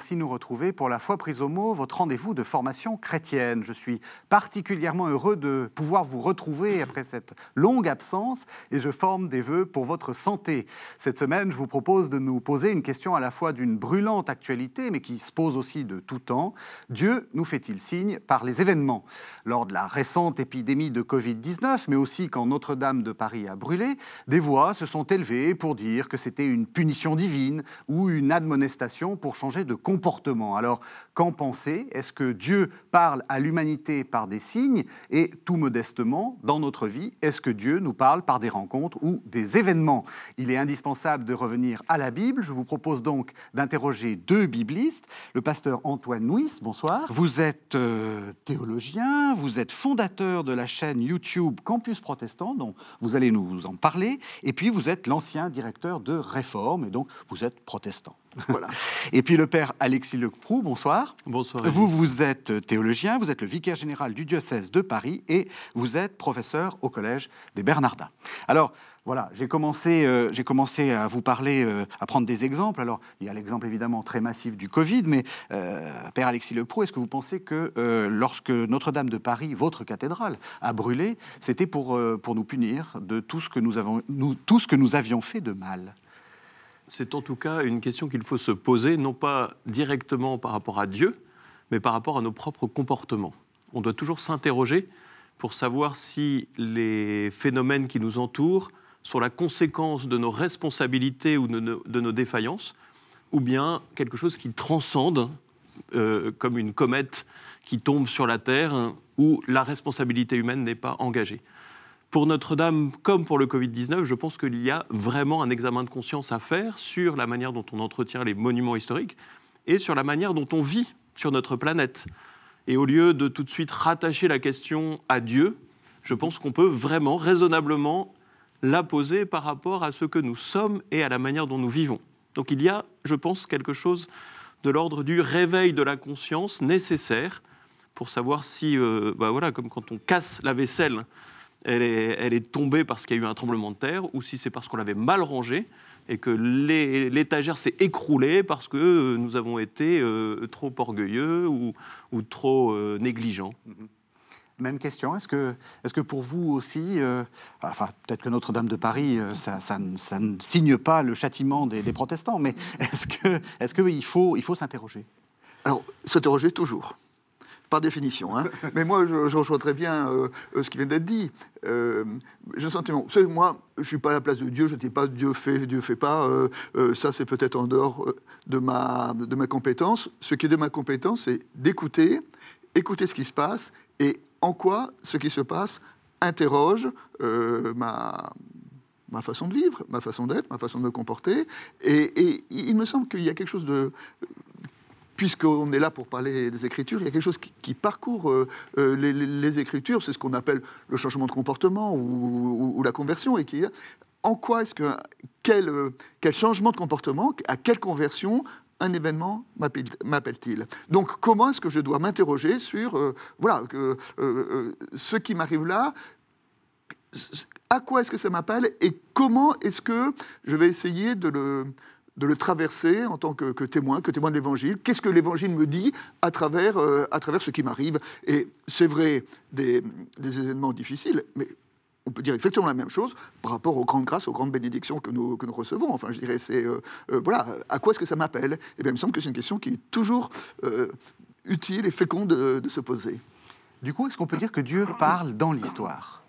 merci de nous retrouver pour la foi prise au mot, votre rendez-vous de formation chrétienne. Je suis particulièrement heureux de pouvoir vous retrouver après cette longue absence et je forme des vœux pour votre santé. Cette semaine, je vous propose de nous poser une question à la fois d'une brûlante actualité, mais qui se pose aussi de tout temps. Dieu nous fait-il signe par les événements? Lors de la récente épidémie de Covid-19, mais aussi quand Notre-Dame de Paris a brûlé, des voix se sont élevées pour dire que c'était une punition divine ou une admonestation pour changer de comportement. Alors, qu'en penser? Est-ce que Dieu parle à l'humanité par des signes? Et tout modestement, dans notre vie, est-ce que Dieu nous parle par des rencontres ou des événements? Il est indispensable de revenir à la Bible. Je vous propose donc d'interroger deux biblistes. Le pasteur Antoine Nuis, bonsoir. Vous êtes euh, théologien, vous êtes fondateur de la chaîne YouTube Campus Protestant, dont vous allez nous en parler. Et puis, vous êtes l'ancien directeur de Réforme, et donc vous êtes protestant. Voilà. Et puis le père Alexis Leproux, bonsoir. Bonsoir. Vous, vous êtes théologien, vous êtes le vicaire général du diocèse de Paris et vous êtes professeur au collège des Bernardins. Alors, voilà, j'ai commencé, euh, commencé à vous parler, euh, à prendre des exemples. Alors, il y a l'exemple évidemment très massif du Covid, mais euh, Père Alexis Leproux, est-ce que vous pensez que lorsque Notre-Dame de Paris, votre cathédrale, a brûlé, c'était pour, pour nous punir de tout ce, que nous avons, nous, tout ce que nous avions fait de mal? C'est en tout cas une question qu'il faut se poser, non pas directement par rapport à Dieu, mais par rapport à nos propres comportements. On doit toujours s'interroger pour savoir si les phénomènes qui nous entourent sont la conséquence de nos responsabilités ou de nos, défaillances, ou bien quelque chose qui transcende, euh, comme une comète qui tombe sur la Terre, où la responsabilité humaine n'est pas engagée. Pour Notre-Dame, comme pour le Covid-19, je pense qu'il y a vraiment un examen de conscience à faire sur la manière dont on entretient les monuments historiques et sur la manière dont on vit sur notre planète. Et au lieu de tout de suite rattacher la question à Dieu, je pense qu'on peut vraiment, raisonnablement, la poser par rapport à ce que nous sommes et à la manière dont nous vivons. Donc il y a, je pense, quelque chose de l'ordre du réveil de la conscience nécessaire pour savoir si, euh, bah voilà, comme quand on casse la vaisselle, elle est, tombée parce qu'il y a eu un tremblement de terre, ou si c'est parce qu'on l'avait mal rangée et que l'étagère s'est écroulée parce que euh, nous avons été euh, trop orgueilleux ou, trop euh, négligents. Mm-hmm. Même question, est-ce que, est que pour vous aussi, enfin peut-être que Notre-Dame de Paris, ça, ça, ne signe pas le châtiment des, protestants, mais est-ce qu'il est que il faut, il faut s'interroger? Alors, s'interroger toujours par définition. Hein. Mais moi, je, reçois très bien euh, euh, ce qui vient d'être dit. Euh, j'ai le sentiment, moi, je ne suis pas à la place de Dieu, je ne dis pas Dieu fait, Dieu fait pas. ça, c'est peut-être en dehors de ma, de ma compétence. Ce qui est de ma compétence, c'est d'écouter, écouter ce qui se passe et en quoi ce qui se passe interroge ma, ma façon de vivre, ma façon d'être, ma façon de me comporter. Et, et il me semble qu'il y a quelque chose de puisqu'on est là pour parler des Écritures, il y a quelque chose qui, parcourt euh, euh, les, Écritures, c'est ce qu'on appelle le changement de comportement ou, la conversion, et qui en quoi est-ce que quel, euh, quel changement de comportement, à quelle conversion un événement m'appelle-t-il? Donc, comment est-ce que je dois m'interroger sur, voilà, ce qui m'arrive là, à quoi est-ce que ça m'appelle et comment est-ce que je vais essayer de le, de le traverser en tant que, témoin, que témoin de l'Évangile. Qu'est-ce que l'Évangile me dit à travers, euh, à travers ce qui m'arrive? Et c'est vrai des, événements difficiles, mais on peut dire exactement la même chose par rapport aux grandes grâces, aux grandes bénédictions que nous, que nous recevons. Enfin, je dirais, c'est euh, euh, voilà, à quoi est-ce que ça m'appelle? Eh bien, il me semble que c'est une question qui est toujours utile et féconde de, de se poser. Du coup, est-ce qu'on peut dire que Dieu parle dans l'histoire?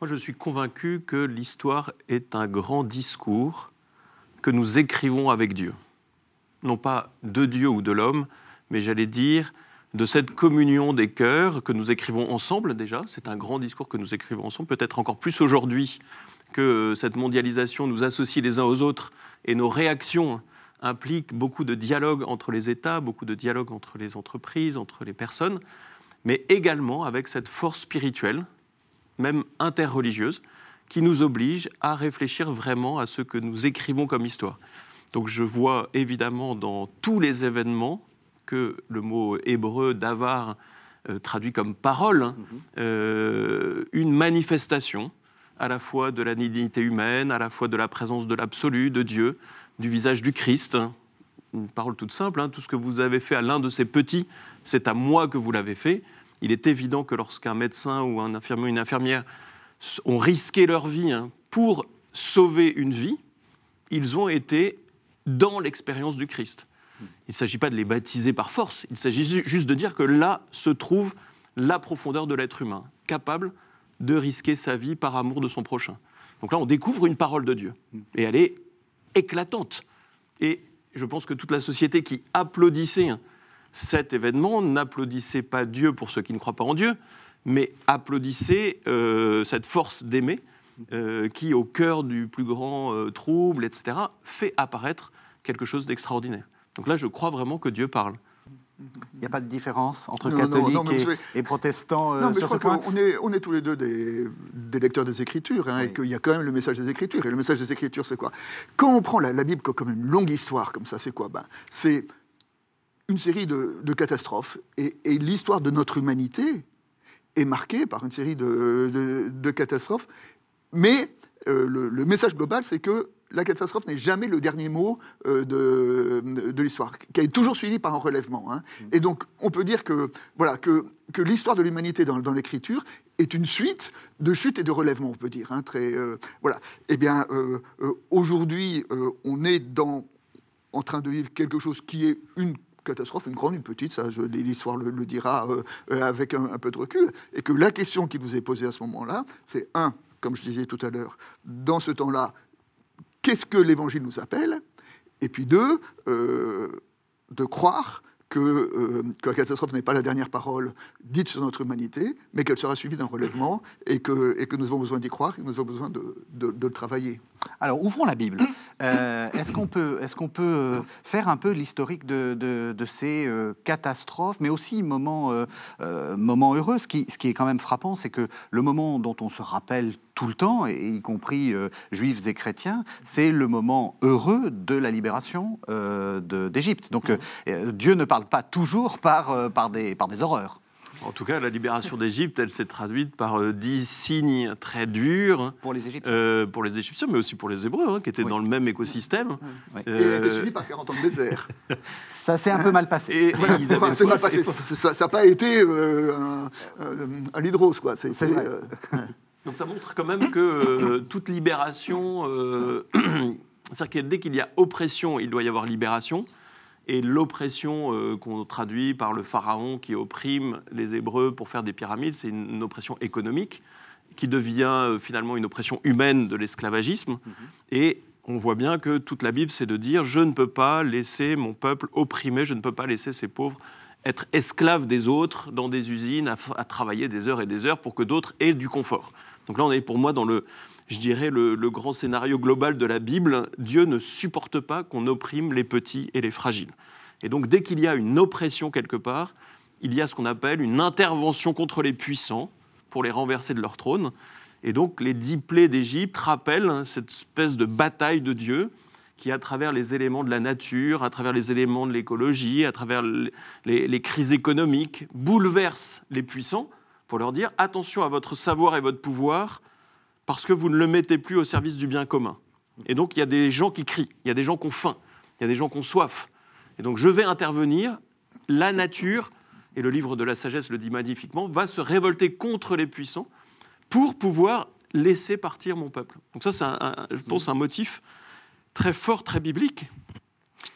Moi, je suis convaincu que l'histoire est un grand discours que nous écrivons avec Dieu. Non pas de Dieu ou de l'homme, mais j'allais dire de cette communion des cœurs que nous écrivons ensemble déjà. C'est un grand discours que nous écrivons ensemble, peut-être encore plus aujourd'hui que cette mondialisation nous associe les uns aux autres et nos réactions impliquent beaucoup de dialogue entre les États, beaucoup de dialogue entre les entreprises, entre les personnes, mais également avec cette force spirituelle, même interreligieuse, qui nous oblige à réfléchir vraiment à ce que nous écrivons comme histoire. Donc je vois évidemment dans tous les événements que le mot hébreu d'avar euh, traduit comme parole, hein, mhm. euh, une manifestation à la fois de la dignité humaine, à la fois de la présence de l'absolu, de Dieu, du visage du Christ, une parole toute simple, hein, tout ce que vous avez fait à l'un de ces petits, c'est à moi que vous l'avez fait. Il est évident que lorsqu'un médecin ou un infirmier ou une infirmière ont risqué leur vie hein, pour sauver une vie, ils ont été dans l'expérience du Christ. Il ne s'agit pas de les baptiser par force, il s'agit juste de dire que là se trouve la profondeur de l'être humain, capable de risquer sa vie par amour de son prochain. Donc là, on découvre une parole de Dieu, et elle est éclatante. Et je pense que toute la société qui applaudissait cet événement n'applaudissait pas Dieu pour ceux qui ne croient pas en Dieu, mais applaudissait euh, cette force d'aimer euh, qui, au cœur du plus grand euh, trouble, etc., fait apparaître quelque chose d'extraordinaire. Donc là, je crois vraiment que Dieu parle. Il n'y a pas de différence entre catholiques et, protestants non, mais sur je ce point on est, on est tous les deux des, lecteurs des Écritures, hein, et qu'il y a quand même le message des Écritures. Et le message des Écritures, c'est quoi? Quand on prend la, Bible comme une longue histoire, comme ça, c'est quoi? Ben, C'est une série de, catastrophes. Et, l'histoire de notre humanité est marquée par une série de, catastrophes. Mais euh, le, message global, c'est que la catastrophe n'est jamais le dernier mot euh, de, l'histoire, qu'elle est toujours suivie par un relèvement. Hein. Mm. Et donc, on peut dire que, voilà, que, que l'histoire de l'humanité dans, l'écriture est une suite de chutes et de relèvements, on peut dire. Hein, très, euh, voilà. Eh bien, aujourd'hui, on est dans, en train de vivre quelque chose qui est une catastrophe, une grande, une petite, ça l'histoire le, dira avec un, peu de recul, et que la question qui vous est posée à ce moment-là, c'est un, comme je disais tout à l'heure, dans ce temps-là, qu'est-ce que l'Évangile nous appelle? Et puis deux, euh, de croire euh, que, la catastrophe n'est pas la dernière parole dite sur notre humanité, mais qu'elle sera suivie d'un relèvement et que, et que nous avons besoin d'y croire, et que nous avons besoin de, de, le travailler. Alors, ouvrons la Bible. Euh, est-ce qu'on peut, est qu'on peut euh, faire un peu l'historique de, de, ces catastrophes, mais aussi moments, moments heureux? Ce qui, ce qui est quand même frappant, c'est que le moment dont on se rappelle tout le temps, et y compris juifs et chrétiens, c'est le moment heureux de la libération d'Égypte. Donc, Dieu ne parle pas toujours par, euh, par, des, par des horreurs. En tout cas, la libération d'Égypte, elle s'est traduite par euh, dix signes très durs. Pour les Égyptiens. Euh, pour les Égyptiens, mais aussi pour les Hébreux, hein, qui étaient dans le même écosystème. Et elle a été suivie par 40 ans de désert. Ça s'est un peu mal passé. Et, Ça n'a pas été un, un, quoi. Donc ça montre quand même que toute libération, c'est-à-dire que dès qu'il y a oppression, il doit y avoir libération et l'oppression euh, qu'on traduit par le pharaon qui opprime les Hébreux pour faire des pyramides, c'est une, oppression économique qui devient euh, finalement une oppression humaine de l'esclavagisme. Mhm. Et on voit bien que toute la Bible, c'est de dire je ne peux pas laisser mon peuple opprimé, je ne peux pas laisser ces pauvres être esclaves des autres dans des usines à, à travailler des heures et des heures pour que d'autres aient du confort. Donc là, on est pour moi dans le, je dirais, le, grand scénario global de la Bible, Dieu ne supporte pas qu'on opprime les petits et les fragiles. Et donc dès qu'il y a une oppression quelque part, il y a ce qu'on appelle une intervention contre les puissants pour les renverser de leur trône. Et donc les dix plaies d'Égypte rappellent cette espèce de bataille de Dieu qui, à travers les éléments de la nature, à travers les éléments de l'écologie, à travers les, les crises économiques, bouleverse les puissants pour leur dire attention à votre savoir et votre pouvoir, parce que vous ne le mettez plus au service du bien commun. Et donc il y a des gens qui crient, il y a des gens qui ont faim, il y a des gens qui ont soif. Et donc je vais intervenir, la nature, et le livre de la sagesse le dit magnifiquement, va se révolter contre les puissants pour pouvoir laisser partir mon peuple. Donc ça, c'est, je pense, un motif très fort, très biblique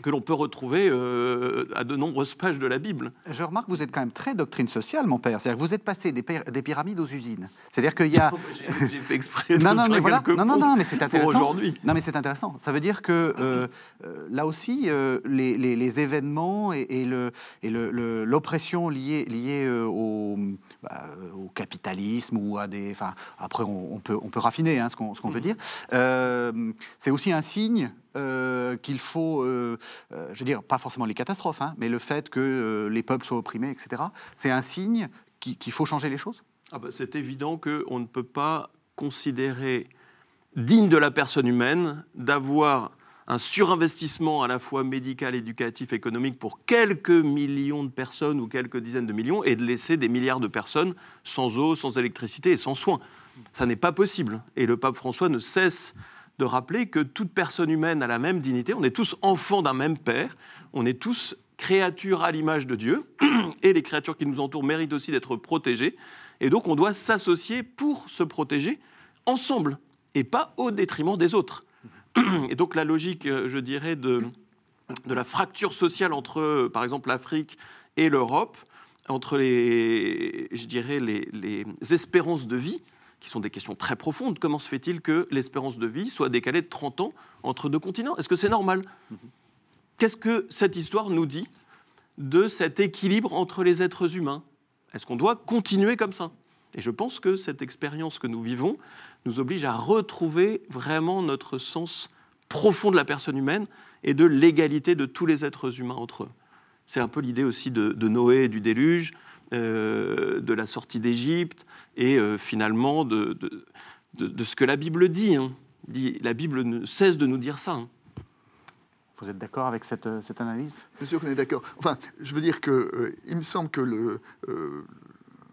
que l'on peut retrouver euh, à de nombreuses pages de la Bible. Je remarque que vous êtes quand même très doctrine sociale, mon père. C'est-à-dire que vous êtes passé des, des pyramides aux usines. C'est-à-dire qu'il y a... J'ai fait exprès de non, non, mais voilà. non, non, non, mais c'est intéressant. aujourd'hui. Non, mais c'est intéressant. Ça veut dire que euh, euh, là aussi, les, les, événements et, et l'oppression le, liée, liée au, bah, au, capitalisme ou à des... Enfin, après, on, peut, on peut raffiner hein, ce qu'on veut dire. c'est aussi un signe euh, qu'il faut, euh, euh, je veux dire, pas forcément les catastrophes, hein, mais le fait que les peuples soient opprimés, etc., c'est un signe qu'il faut changer les choses? Ah bah, C'est évident qu'on ne peut pas considérer digne de la personne humaine d'avoir un surinvestissement à la fois médical, éducatif, économique pour quelques millions de personnes ou quelques dizaines de millions et de laisser des milliards de personnes sans eau, sans électricité et sans soins. Ça n'est pas possible. Et le pape François ne cesse de rappeler que toute personne humaine a la même dignité, on est tous enfants d'un même Père, on est tous créatures à l'image de Dieu, et les créatures qui nous entourent méritent aussi d'être protégées, et donc on doit s'associer pour se protéger ensemble, et pas au détriment des autres. Et donc la logique, euh, je dirais, de, de la fracture sociale entre, euh, par exemple, l'Afrique et l'Europe, entre les, je dirais, les, les espérances de vie, qui sont des questions très profondes. Comment se fait-il que l'espérance de vie soit décalée de 30 ans entre deux continents? Est-ce que c'est normal? Qu'est-ce que cette histoire nous dit de cet équilibre entre les êtres humains? Est-ce qu'on doit continuer comme ça? Et je pense que cette expérience que nous vivons nous oblige à retrouver vraiment notre sens profond de la personne humaine et de l'égalité de tous les êtres humains entre eux. C'est un peu l'idée aussi de, de, Noé et du déluge, euh, de la sortie d'Égypte et euh, finalement de, de, de, ce que la Bible dit. Hein. dit. La Bible ne cesse de nous dire ça. Hein. Vous êtes d'accord avec cette, cette, analyse? Bien sûr qu'on est d'accord. Enfin, je veux dire que euh, il me semble que le euh,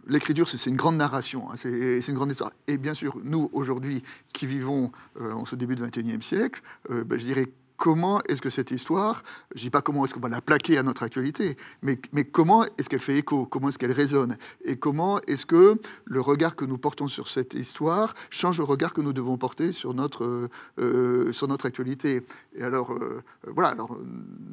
l'écriture, c'est une grande narration, hein, c'est une grande histoire. Et bien sûr, nous, aujourd'hui, qui vivons euh, en ce début du XXIe siècle, euh, ben, je dirais comment est-ce que cette histoire, je ne dis pas comment est-ce qu'on va la plaquer à notre actualité, mais, mais comment est-ce qu'elle fait écho, comment est-ce qu'elle résonne, et comment est-ce que le regard que nous portons sur cette histoire change le regard que nous devons porter sur notre, euh, sur notre actualité. Et alors, euh, voilà, alors,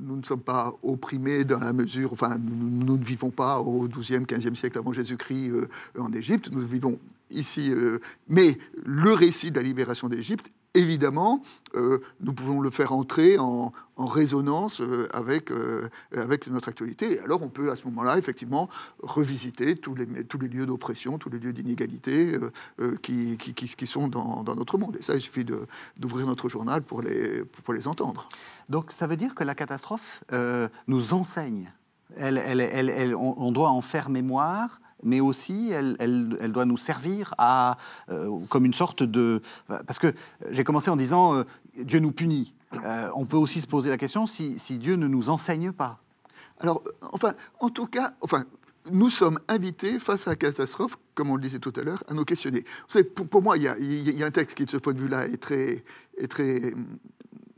nous ne sommes pas opprimés dans la mesure, enfin, nous, nous ne vivons pas au XIIe, XVe siècle avant Jésus-Christ euh, en Égypte, nous vivons ici, euh, mais le récit de la libération d'Égypte évidemment, euh, nous pouvons le faire entrer en, résonance euh, avec, euh, avec notre actualité. Alors, on peut à ce moment-là, effectivement, revisiter tous les, tous les lieux d'oppression, tous les lieux d'inégalité qui, qui, sont dans, dans, notre monde. Et ça, il suffit d'ouvrir notre journal pour les, pour les entendre. Donc, ça veut dire que la catastrophe nous enseigne. Elle, elle, on doit en faire mémoire mais aussi elle, elle, elle, doit nous servir à, euh, comme une sorte de... Parce que j'ai commencé en disant euh, Dieu nous punit. Euh, on peut aussi se poser la question si, si, Dieu ne nous enseigne pas. Alors, enfin, en tout cas, enfin, nous sommes invités face à la catastrophe, comme on le disait tout à l'heure, à nous questionner. Vous savez, pour, pour moi, il y, y, a, un texte qui, de ce point de vue-là, est très, est très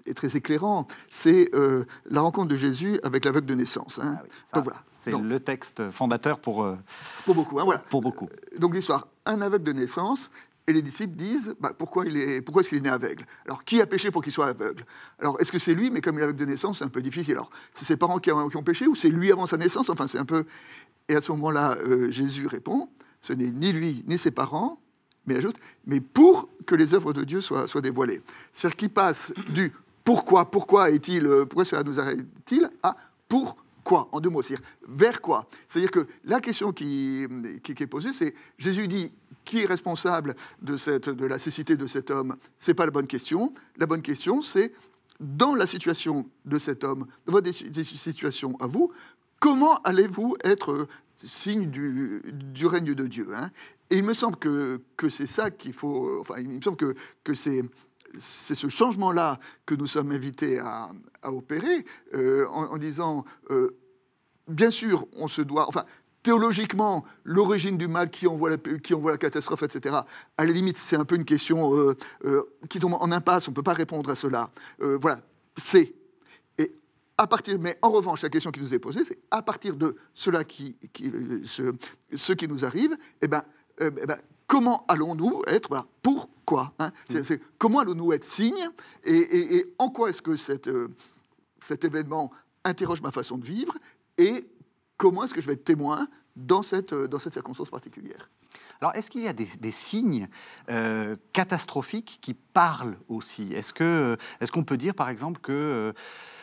est très éclairant, c'est euh, la rencontre de Jésus avec l'aveugle de naissance. Hein. Ah oui, ça, Donc voilà. C'est le texte fondateur pour, euh, pour beaucoup. Hein, voilà. Pour beaucoup. Donc l'histoire, un aveugle de naissance, et les disciples disent bah, pourquoi, il est, pourquoi est-ce qu'il est né aveugle? Alors, qui a péché pour qu'il soit aveugle? Alors, est-ce que c'est lui, mais comme il est aveugle de naissance, c'est un peu difficile. Alors, c'est ses parents qui ont, qui ont, péché ou c'est lui avant sa naissance? Enfin, c'est un peu. Et à ce moment-là, euh, Jésus répond ce n'est ni lui, ni ses parents, mais ajoute mais pour que les œuvres de Dieu soient, soient dévoilées. C'est-à-dire qu'il passe du pourquoi, pourquoi est-il, pourquoi cela nous arrête-t-il à pourquoi, en deux mots, c'est-à-dire vers quoi? C'est-à-dire que la question qui, est posée, c'est Jésus dit qui est responsable de, cette, de la cécité de cet homme? C'est pas la bonne question. La bonne question, c'est dans la situation de cet homme, dans votre situation à vous, comment allez-vous être signe du, règne de Dieu hein? Et il me semble que, que c'est ça qu'il faut. Enfin, il me semble que, que c'est c'est ce changement-là que nous sommes invités à, opérer euh, en, disant, euh, bien sûr, on se doit, enfin, théologiquement, l'origine du mal qui envoie, la, la catastrophe, etc., à la limite, c'est un peu une question euh, qui tombe en impasse, on ne peut pas répondre à cela. Voilà, c'est. Et à partir, mais en revanche, la question qui nous est posée, c'est à partir de cela qui, ce, qui nous arrive, eh ben, eh ben, comment allons-nous être, voilà, pourquoi hein, mmh. c'est, Comment allons-nous être signes et, et, et, en quoi est-ce que cette, euh, cet événement interroge ma façon de vivre et comment est-ce que je vais être témoin dans cette, dans cette circonstance particulière alors, est-ce qu'il y a des, signes euh, catastrophiques qui parlent aussi? Est-ce que, est-ce qu'on peut dire, par exemple, que euh,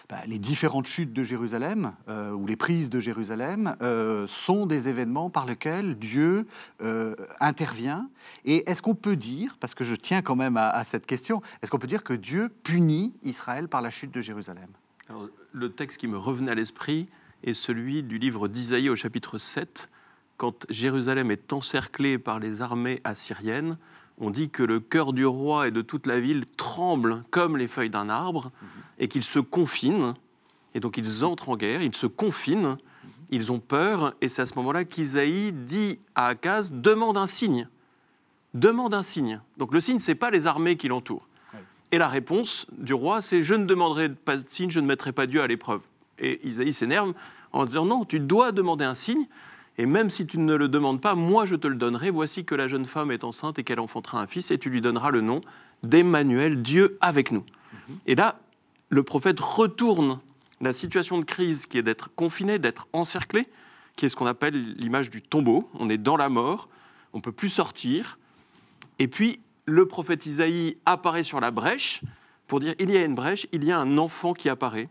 bah, les différentes chutes de Jérusalem euh, ou les prises de Jérusalem euh, sont des événements par lesquels Dieu euh, intervient? Et est-ce qu'on peut dire, parce que je tiens quand même à, cette question, est-ce qu'on peut dire que Dieu punit Israël par la chute de Jérusalem? Le texte qui me revenait à l'esprit est celui du livre d'Isaïe au chapitre 7, quand Jérusalem est encerclée par les armées assyriennes on dit que le cœur du roi et de toute la ville tremble comme les feuilles d'un arbre et qu'ils se confinent. Et donc ils entrent en guerre, ils se confinent, ils ont peur. Et c'est à ce moment-là qu'Isaïe dit à Akaz demande un signe. Demande un signe. Donc le signe, ce n'est pas les armées qui l'entourent. Et la réponse du roi, c'est je ne demanderai pas de signe, je ne mettrai pas Dieu à l'épreuve. Et Isaïe s'énerve en disant non, tu dois demander un signe, et même si tu ne le demandes pas, moi je te le donnerai. Voici que la jeune femme est enceinte et qu'elle enfantera un fils, et tu lui donneras le nom d'Emmanuel, Dieu avec nous. Et là, le prophète retourne la situation de crise qui est d'être confiné, d'être encerclé, qui est ce qu'on appelle l'image du tombeau. On est dans la mort, on ne peut plus sortir. Et puis, le prophète Isaïe apparaît sur la brèche pour dire il y a une brèche, il y a un enfant qui apparaît.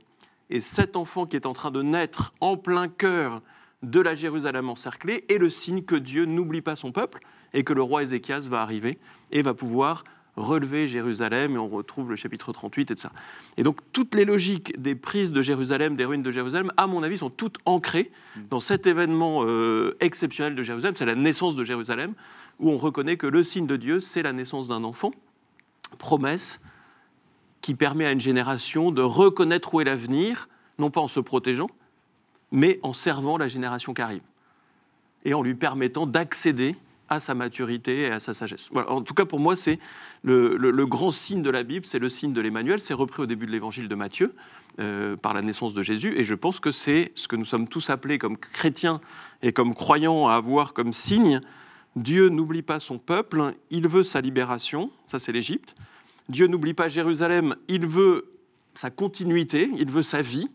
Et cet enfant qui est en train de naître en plein cœur de la Jérusalem encerclée est le signe que Dieu n'oublie pas son peuple et que le roi Ézéchias va arriver et va pouvoir relever Jérusalem, et on retrouve le chapitre 38 et de ça. Et donc toutes les logiques des prises de Jérusalem, des ruines de Jérusalem, à mon avis, sont toutes ancrées dans cet événement euh, exceptionnel de Jérusalem, c'est la naissance de Jérusalem, où on reconnaît que le signe de Dieu, c'est la naissance d'un enfant, promesse qui permet à une génération de reconnaître où est l'avenir, non pas en se protégeant, mais en servant la génération qui arrive, et en lui permettant d'accéder à sa maturité et à sa sagesse. En tout cas, pour moi, c'est le, grand signe de la Bible, c'est le signe de l'Emmanuel. C'est repris au début de l'évangile de Matthieu euh, par la naissance de Jésus. Et je pense que c'est ce que nous sommes tous appelés comme chrétiens et comme croyants à avoir comme signe. Dieu n'oublie pas son peuple, il veut sa libération, ça c'est l'Égypte. Dieu n'oublie pas Jérusalem, il veut sa continuité, il veut sa vie.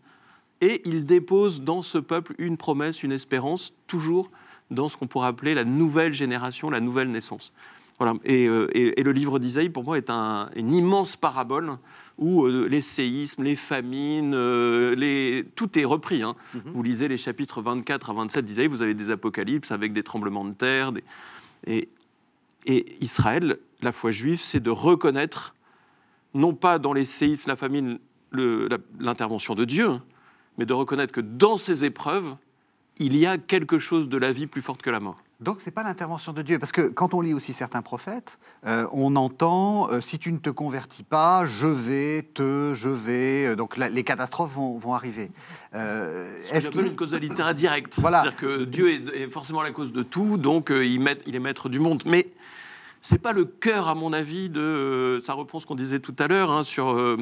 Et il dépose dans ce peuple une promesse, une espérance, toujours dans ce qu'on pourrait appeler la nouvelle génération, la nouvelle naissance. Voilà. Et, euh, le livre d'Isaïe, pour moi, est une immense parabole où euh, les séismes, les famines, euh, les... tout est repris. Hein. Mhm. Vous lisez les chapitres 24 à 27 d'Isaïe, vous avez des apocalypses avec des tremblements de terre. Et, et Israël, la foi juive, c'est de reconnaître, non pas dans les séismes, la famine, l'intervention de Dieu, mais de reconnaître que dans ces épreuves, il y a quelque chose de la vie plus forte que la mort. Donc ce n'est pas l'intervention de Dieu, parce que quand on lit aussi certains prophètes, euh, on entend euh, si tu ne te convertis pas, je vais te, je vais, euh, donc les catastrophes vont, arriver. Est-ce qu'il y a une causalité indirecte voilà. C'est-à-dire que Dieu est, forcément la cause de tout, donc il, met, il est maître du monde. Mais c'est pas le cœur, à mon avis, de. Ça reprend ce qu'on disait tout à l'heure hein, sur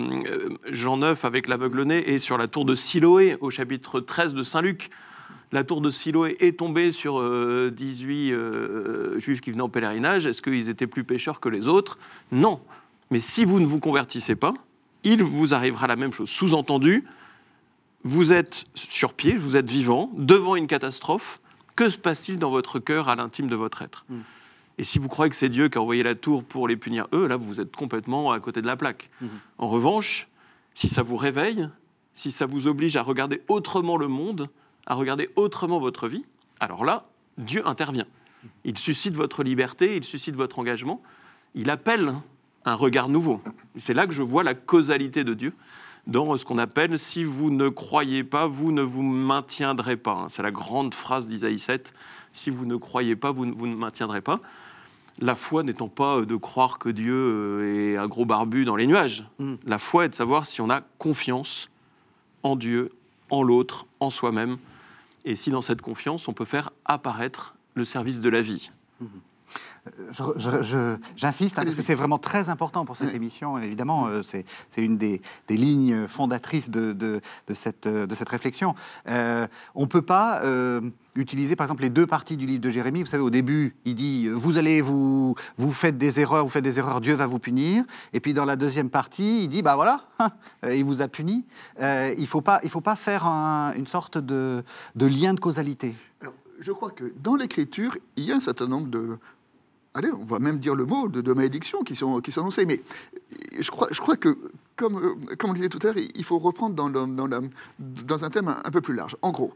Jean 9 avec l'aveugle-né et sur la tour de Siloé au chapitre 13 de Saint Luc la tour de Siloé est tombée sur 18 euh, euh, juifs qui venaient en pèlerinage, est-ce qu'ils étaient plus pécheurs que les autres? Non. Mais si vous ne vous convertissez pas, il vous arrivera la même chose. Sous-entendu, vous êtes sur pied, vous êtes vivant, devant une catastrophe. Que se passe-t-il dans votre cœur, à l'intime de votre être? Hmm. Et si vous croyez que c'est Dieu qui a envoyé la tour pour les punir eux, là, vous êtes complètement à côté de la plaque. Hmm. En revanche, si ça vous réveille, si ça vous oblige à regarder autrement le monde, à regarder autrement votre vie, alors là, Dieu intervient. Il suscite votre liberté, il suscite votre engagement, il appelle un regard nouveau. C'est là que je vois la causalité de Dieu dans ce qu'on appelle si vous ne croyez pas, vous ne vous maintiendrez pas. C'est la grande phrase d'Isaïe 7. Si vous ne croyez pas, vous ne vous maintiendrez pas. La foi n'étant pas de croire que Dieu euh, est un gros barbu dans les nuages. Mm. La foi est de savoir si on a confiance en Dieu, en l'autre, en soi-même, et si dans cette confiance, on peut faire apparaître le service de la vie. J'insiste hein, parce que c'est vraiment très important pour cette émission. Évidemment, euh, c'est une des, lignes fondatrices de, de, cette, de cette, réflexion. Euh, on ne peut pas euh, utiliser, par exemple, les deux parties du livre de Jérémie. Vous savez, au début, il dit vous allez vous vous faites des erreurs, vous faites des erreurs, Dieu va vous punir. Et puis dans la deuxième partie, il dit bah voilà, il vous a puni. il faut pas il faut pas faire une sorte de, de lien de causalité. je crois que dans l'écriture, il y a un certain nombre de, allez, on va même dire le mot de, malédiction qui sont, qui sont. Mais je crois, je crois que, comme, euh, comme on disait tout à l'heure, il faut reprendre dans, dans, dans, un thème un, peu plus large. En gros,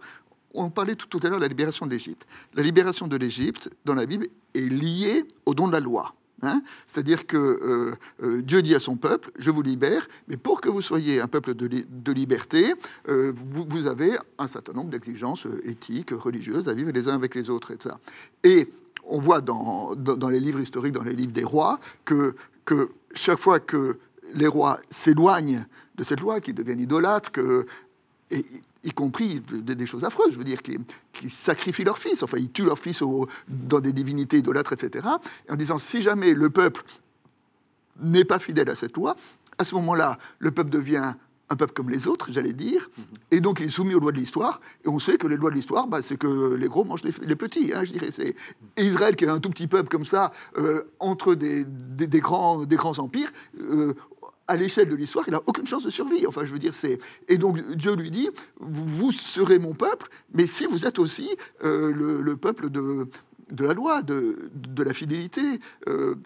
on parlait tout, à l'heure de la libération de l'Égypte. La libération de l'Égypte, dans la Bible, est liée au don de la loi. Hein. C'est-à-dire que euh, euh, Dieu dit à son peuple, je vous libère, mais pour que vous soyez un peuple de, de liberté, vous, vous, avez un certain nombre d'exigences éthiques, religieuses à vivre les uns avec les autres, etc. Et on voit dans, les livres historiques, dans les livres des rois, que, que chaque fois que les rois s'éloignent de cette loi, qu'ils deviennent idolâtres, y compris des, choses affreuses, je veux dire, qui, sacrifient leur fils, enfin, ils tuent leur fils dans des divinités idolâtres, etc., en disant, si jamais le peuple n'est pas fidèle à cette loi, À ce moment-là, le peuple devient un peuple comme les autres, j'allais dire, et donc il est soumis aux lois de l'histoire. Et on sait que les lois de l'histoire, bah, c'est que les gros mangent les, petits, hein, je dirais. C'est Israël qui est un tout petit peuple comme ça, euh, entre des, des, grands, des grands empires. Euh, à l'échelle de l'histoire, il n'a aucune chance de survie. Enfin, je veux dire, c'est. Et donc, Dieu lui dit Vous serez mon peuple, mais si vous êtes aussi euh, le, peuple de, de la loi, de, de la fidélité,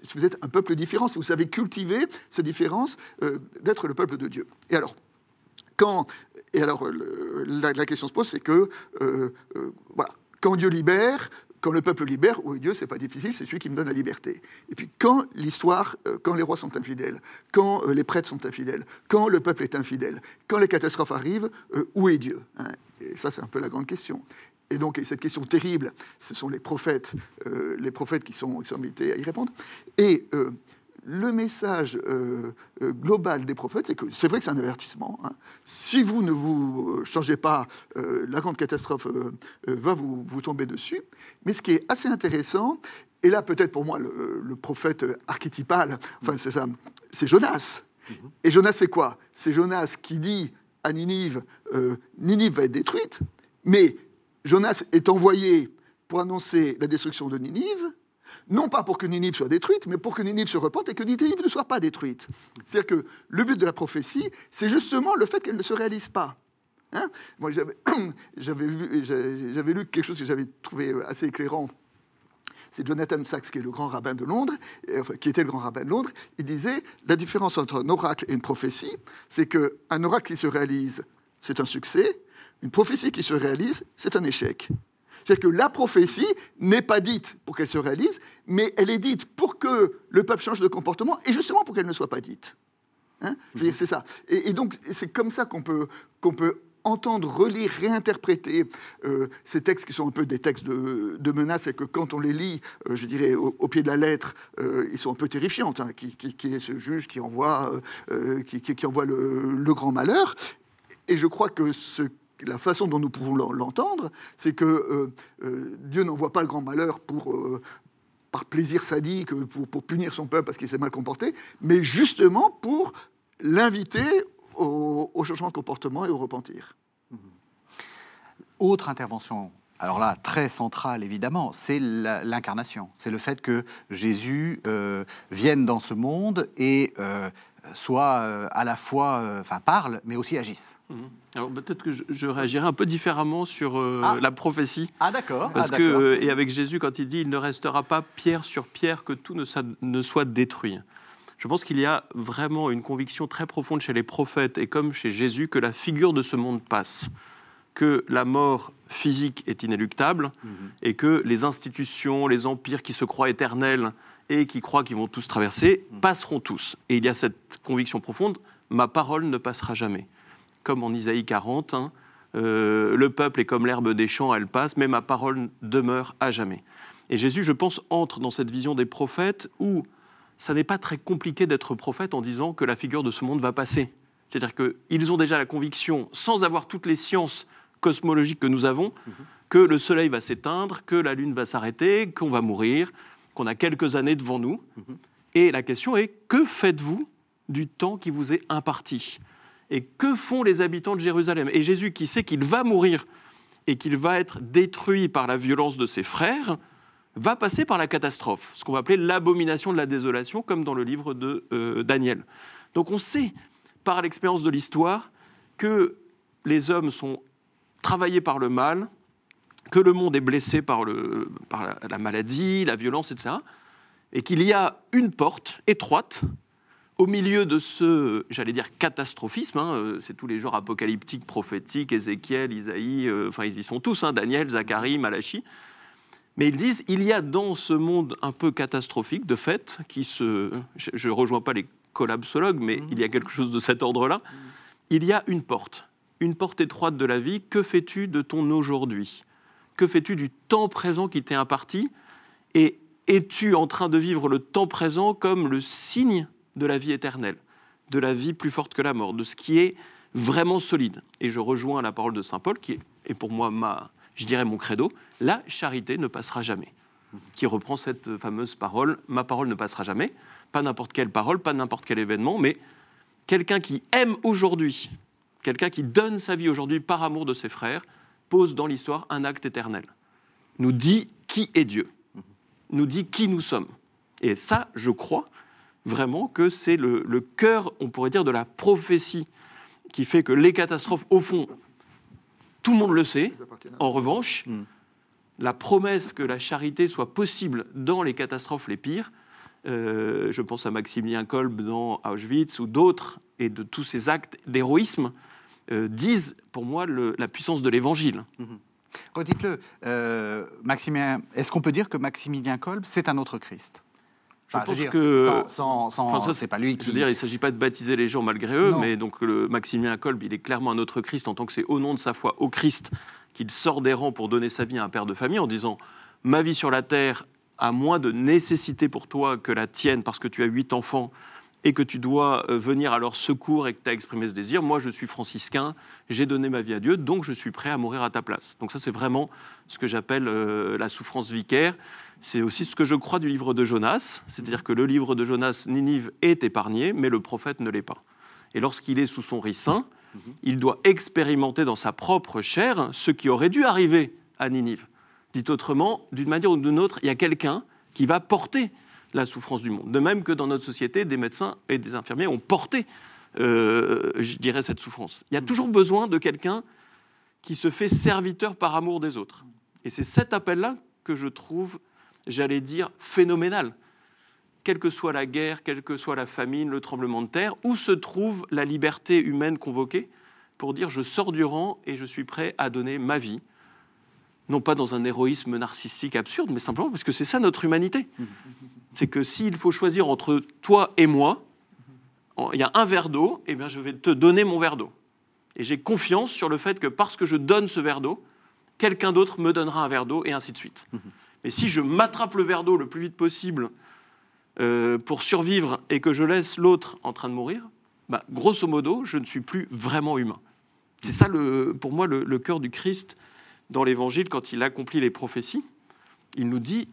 si vous êtes un peuple différent, si vous savez cultiver ces différences, d'être le peuple de Dieu. Et alors, quand, et alors la, question se pose, c'est que euh, euh, voilà, quand Dieu libère, quand le peuple libère, oui, Dieu, c'est pas difficile, c'est celui qui me donne la liberté. Et puis quand l'histoire, euh, quand les rois sont infidèles, quand les prêtres sont infidèles, quand le peuple est infidèle, quand les catastrophes arrivent, où est Dieu hein? Et ça, c'est un peu la grande question. Et donc, cette question terrible, ce sont les prophètes, les prophètes qui sont, qui invités à y répondre. Et le message euh, euh, global des prophètes, c'est que c'est vrai que c'est un avertissement. Hein. Si vous ne vous euh, changez pas, la grande catastrophe va vous, vous, tomber dessus. Mais ce qui est assez intéressant, et là peut-être pour moi le, prophète archétypal, enfin c'est ça, c'est Jonas. Mm-hmm. Et Jonas c'est quoi? C'est Jonas qui dit à Ninive, Ninive va être détruite, mais Jonas est envoyé pour annoncer la destruction de Ninive non pas pour que Ninive soit détruite, mais pour que Ninive se repente et que Ninive ne soit pas détruite. C'est-à-dire que le but de la prophétie, c'est justement le fait qu'elle ne se réalise pas. Hein? Moi, j'avais lu quelque chose que j'avais trouvé assez éclairant. C'est Jonathan Sachs, qui est le grand rabbin de Londres, qui était le grand rabbin de Londres. Il disait la différence entre un oracle et une prophétie, c'est qu'un oracle qui se réalise, c'est un succès. Une prophétie qui se réalise, c'est un échec. C'est-à-dire que la prophétie n'est pas dite pour qu'elle se réalise, mais elle est dite pour que le peuple change de comportement et justement pour qu'elle ne soit pas dite. Hein? Je veux dire, c'est ça. Et, donc, c'est comme ça qu'on peut, peut entendre, relire, réinterpréter euh, ces textes qui sont un peu des textes de, menaces et que quand on les lit, euh, je dirais, au, pied de la lettre, euh, ils sont un peu terrifiants. Hein, qui, est ce juge qui envoie, qui, envoie le, le, grand malheur Et je crois que ce la façon dont nous pouvons l'entendre, c'est que euh, euh, Dieu n'envoie pas le grand malheur pour, euh, par plaisir sadique, pour, pour punir son peuple parce qu'il s'est mal comporté, mais justement pour l'inviter au, changement de comportement et au repentir. Autre intervention alors là, très centrale évidemment, c'est l'incarnation. C'est le fait que Jésus vienne dans ce monde et soit euh, à la fois, euh, enfin parlent, mais aussi agissent. Mhm. Alors peut-être que je, réagirai un peu différemment sur euh, ah. la prophétie. Ah d'accord. Parce ah, que et avec Jésus quand il dit il ne restera pas pierre sur pierre que tout ne, ne soit détruit. Je pense qu'il y a vraiment une conviction très profonde chez les prophètes et comme chez Jésus que la figure de ce monde passe, que la mort physique est inéluctable mhm. et que les institutions, les empires qui se croient éternels et qui croient qu'ils vont tous traverser, mm. passeront tous. Et il y a cette conviction profonde, ma parole ne passera jamais. Comme en Isaïe 40, hein, euh, le peuple est comme l'herbe des champs, elle passe, mais ma parole demeure à jamais. Et Jésus, je pense, entre dans cette vision des prophètes où ça n'est pas très compliqué d'être prophète en disant que la figure de ce monde va passer. C'est-à-dire qu'ils ont déjà la conviction, sans avoir toutes les sciences cosmologiques que nous avons, mm-hmm. que le soleil va s'éteindre, que la lune va s'arrêter, qu'on va mourir, qu'on a quelques années devant nous. Et la question est, que faites-vous du temps qui vous est imparti? Et que font les habitants de Jérusalem? Et Jésus, qui sait qu'il va mourir et qu'il va être détruit par la violence de ses frères, va passer par la catastrophe, ce qu'on va appeler l'abomination de la désolation, comme dans le livre de euh, Daniel. Donc on sait, par l'expérience de l'histoire, que les hommes sont travaillés par le mal, que le monde est blessé par, la, maladie, la violence, etc., et qu'il y a une porte étroite au milieu de ce, j'allais dire, catastrophisme, hein, euh, c'est tous les genres apocalyptiques, prophétiques, Ézéchiel, Isaïe, euh, enfin ils y sont tous, hein, Daniel, Zacharie, Malachi, mais ils disent, il y a dans ce monde un peu catastrophique, de fait, qui se... Je ne rejoins pas les collapsologues, mais il y a quelque chose de cet ordre-là. Il y a une porte, une porte étroite de la vie. Que fais-tu de ton aujourd'hui? Que fais-tu du temps présent qui t'est imparti Et es-tu en train de vivre le temps présent comme le signe de la vie éternelle, de la vie plus forte que la mort, de ce qui est vraiment solide Et je rejoins la parole de Saint Paul, qui est, pour moi ma, je dirais mon credo, la charité ne passera jamais, qui reprend cette fameuse parole, ma parole ne passera jamais, pas n'importe quelle parole, pas n'importe quel événement, mais quelqu'un qui aime aujourd'hui, quelqu'un qui donne sa vie aujourd'hui par amour de ses frères, pose dans l'histoire un acte éternel. Nous dit qui est Dieu, nous dit qui nous sommes. Et ça, je crois vraiment que c'est le, le cœur, on pourrait dire, de la prophétie qui fait que les catastrophes, au fond, tout le monde le sait. En revanche, Mm. la promesse que la charité soit possible dans les catastrophes les pires, euh, je pense à Maximilien Kolb dans Auschwitz ou d'autres, et de tous ces actes d'héroïsme, euh, disent pour moi le- la puissance de l'évangile. Redites-le, euh, Maximilien, est-ce qu'on peut dire que Maximilien Kolb, c'est un autre Christ? Je Enfin, pense veux dire, que- Sans, sans- sans- Enfin, ça, c'est pas lui Je qui. veux dire, il ne s'agit pas de baptiser les gens malgré eux, Non. mais donc le Maximilien Kolb, il est clairement un autre Christ en tant que c'est au nom de sa foi au Christ qu'il sort des rangs pour donner sa vie à un père de famille en disant ma vie sur la terre a moins de nécessité pour toi que la tienne parce que tu as huit enfants et que tu dois euh, venir à leur secours et que tu as exprimé ce désir. Moi, je suis franciscain, j'ai donné ma vie à Dieu, donc je suis prêt à mourir à ta place. Donc ça, c'est vraiment ce que j'appelle euh, la souffrance vicaire. C'est aussi ce que je crois du livre de Jonas, c'est-à-dire que le livre de Jonas, Ninive, est épargné, mais le prophète ne l'est pas. Et lorsqu'il est sous son ricin, il doit expérimenter dans sa propre chair ce qui aurait dû arriver à Ninive. Dit autrement, d'une manière ou d'une autre, il y a quelqu'un qui va porter la souffrance du monde. De même que dans notre société, des médecins et des infirmiers ont porté, euh, je dirais, cette souffrance. Il y a toujours besoin de quelqu'un qui se fait serviteur par amour des autres. Et c'est cet appel-là que je trouve, j'allais dire, phénoménal. Quelle que soit la guerre, quelle que soit la famine, le tremblement de terre, où se trouve la liberté humaine convoquée pour dire je sors du rang et je suis prêt à donner ma vie non pas dans un héroïsme narcissique absurde, mais simplement parce que c'est ça notre humanité. C'est que s'il faut choisir entre toi et moi, il y a un verre d'eau, et bien je vais te donner mon verre d'eau. Et j'ai confiance sur le fait que parce que je donne ce verre d'eau, quelqu'un d'autre me donnera un verre d'eau, et ainsi de suite. Mais si je m'attrape le verre d'eau le plus vite possible euh, pour survivre et que je laisse l'autre en train de mourir, bah, grosso modo, je ne suis plus vraiment humain. C'est ça, le, pour moi, le, le cœur du Christ dans l'Évangile, quand il accomplit les prophéties. Il nous dit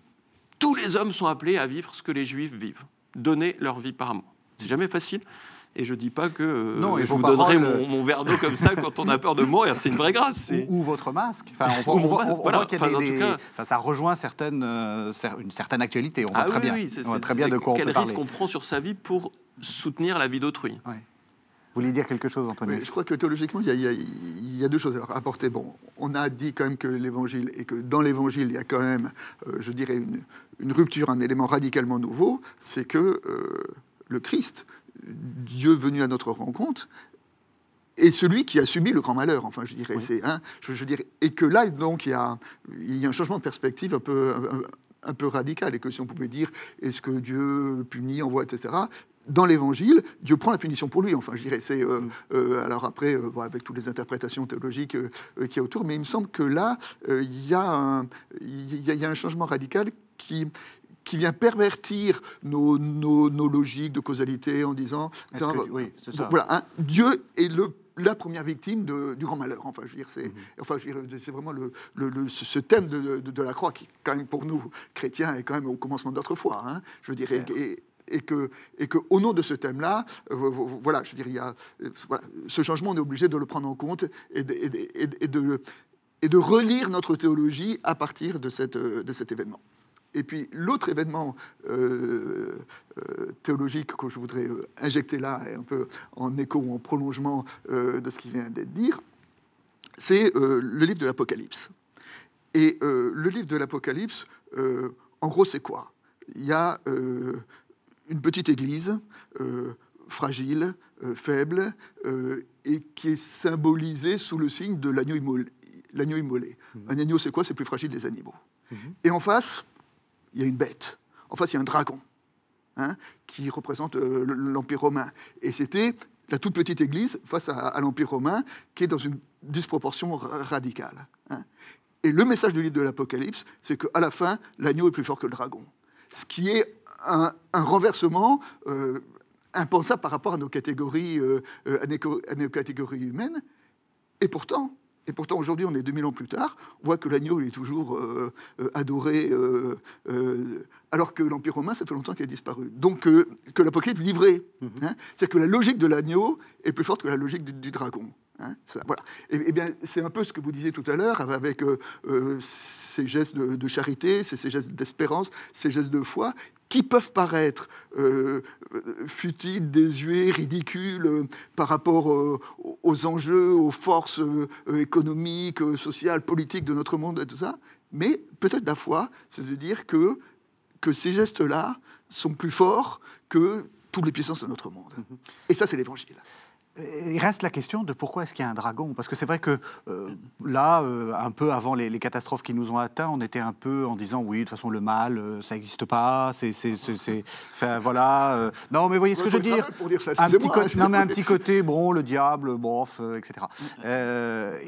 tous les hommes sont appelés à vivre ce que les Juifs vivent, donner leur vie par amour. C'est jamais facile. Et je dis pas que euh, Non, je vous donnerai mon, mon verre d'eau comme ça quand on a peur de mourir. C'est une vraie grâce. Ou, ou votre masque. Enfin, on voit, on voilà. qu'il y a Enfin, des- cas- enfin, ça rejoint certaines, euh, une certaine actualité. On voit Ah très oui, bien. oui, on voit très bien de quoi on quel peut risque parler. on prend sur sa vie pour soutenir la vie d'autrui. Vous voulez dire quelque chose, Anthony Oui, je crois que théologiquement, il y, a, y y deux choses à apporter. Bon, on a dit quand même que l'évangile, et que dans l'évangile, il y a quand même, euh, je dirais, une, une rupture, un élément radicalement nouveau, c'est que euh, le Christ, Dieu venu à notre rencontre, est celui qui a subi le grand malheur, enfin, je dirais. C'est, hein, je, je dirais, et que là, donc, il y, a, il y a un changement de perspective un peu, un, un peu radical, et que si on pouvait dire, est-ce que Dieu punit, envoie, etc., dans l'évangile, Dieu prend la punition pour lui. Enfin, je dirais, c'est. euh, euh, alors après, euh, voilà, avec toutes les interprétations théologiques euh, qu'il y a autour, mais il me semble que là, il y, a un- il y a- il y a un changement radical qui qui vient pervertir nos, nos, nos logiques de causalité en disant que- oui, ça. voilà, hein, Dieu est le, la première victime de- du grand malheur. Enfin, je veux dire, c'est Mhm. enfin, c'est vraiment le, le- le- ce ce thème de, de- de la croix qui, quand même, pour nous chrétiens, est quand même au commencement de notre foi. hein. je veux dire, et, et- que, et que au nom de ce thème-là, euh, vo- vo- voilà, je veux euh, ce changement, on est obligé de le prendre en compte et de, et de- relire notre théologie à partir de, cette, euh, de cet événement. Et puis l'autre événement théologique que je voudrais injecter là, un peu en écho ou en prolongement de ce qui vient d'être dit, c'est le livre de l'Apocalypse. Et le livre de l'Apocalypse, en gros, c'est quoi? Il y a une petite église euh, fragile, euh, faible, euh, et qui est symbolisée sous le signe de l'agneau immolé. Immolé. Un agneau, c'est quoi? C'est plus fragile des animaux. Et en face, il y a une bête. En face, il y a un dragon, hein, qui représente euh, l'Empire romain. Et c'était la toute petite église face à, à l'Empire romain, qui est dans une disproportion ra- radicale. hein. Et le message du livre de l'Apocalypse, c'est qu'à la fin, l'agneau est plus fort que le dragon. Ce qui est un, un renversement euh, impensable par rapport à nos catégories, euh, à nos- à nos catégories humaines. Et pourtant, Et pourtant, aujourd'hui, on est 2000 ans plus tard, on voit que l'agneau est toujours euh, adoré, euh, alors que l'Empire romain, ça fait longtemps qu'il a disparu. Donc, que l'Apocalypse livrait. Mhm. Hein. C'est que la logique de l'agneau est plus forte que la logique du, dragon. Hein. voilà. Et, bien, c'est un peu ce que vous disiez tout à l'heure, avec ces gestes de, charité, ces gestes d'espérance, ces gestes de foi, qui peuvent paraître euh, futiles, désuets, ridicules euh, par rapport euh, aux enjeux, aux forces économiques, sociales, politiques de notre monde et tout ça. Mais peut-être la foi, c'est de dire que, que ces gestes-là sont plus forts que toutes les puissances de notre monde. Et ça, c'est l'évangile. Il reste la question de pourquoi est-ce qu'il y a un dragon? Parce que c'est vrai que euh, là, euh, un peu avant les, catastrophes qui nous ont atteints, on était un peu en disant oui, de toute façon, le mal, euh, ça n'existe pas, c'est. Enfin, voilà. non, mais voyez ce que je veux dire, pour dire ça, un petit côté, Non, mais un petit côté, bon, le diable, bof, etc.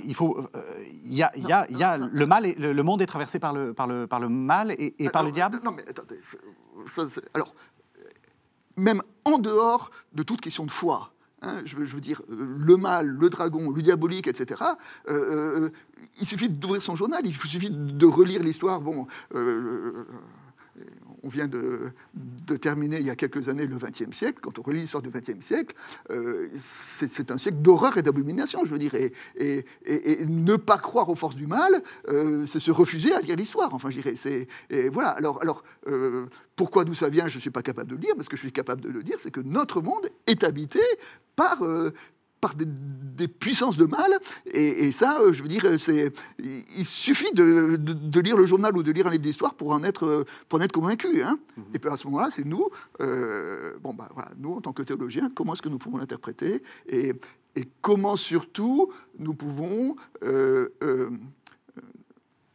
il faut. Il y a, y a, y a le mal, et, le, monde est traversé par le, par le, par le mal et, par le diable Non, mais attendez. alors, même en dehors de toute question de foi, Hein, je, veux, dire, euh, le mal, le dragon, le diabolique, etc. Euh, euh, il suffit d'ouvrir son journal, il suffit de relire l'histoire. Bon, on vient de, terminer il y a quelques années le XXe siècle. Quand on relit l'histoire du XXe siècle, euh, c'est un siècle d'horreur et d'abomination, je veux dire. Et, ne pas croire aux forces du mal, euh, c'est se refuser à lire l'histoire. Enfin, je dirais. Et voilà. Alors, alors euh, pourquoi d'où ça vient, je ne suis pas capable de le dire, parce que je suis capable de le dire, c'est que notre monde est habité par, par des, puissances de mal. Et, ça, euh, je veux dire, c'est, il suffit de, de, lire le journal ou de lire un livre d'histoire pour en être, pour en être convaincu. Hein. Mhm. Et puis à ce moment-là, c'est nous, euh, bon, bah, voilà, nous, en tant que théologiens, comment est-ce que nous pouvons l'interpréter et, et, comment surtout nous pouvons euh,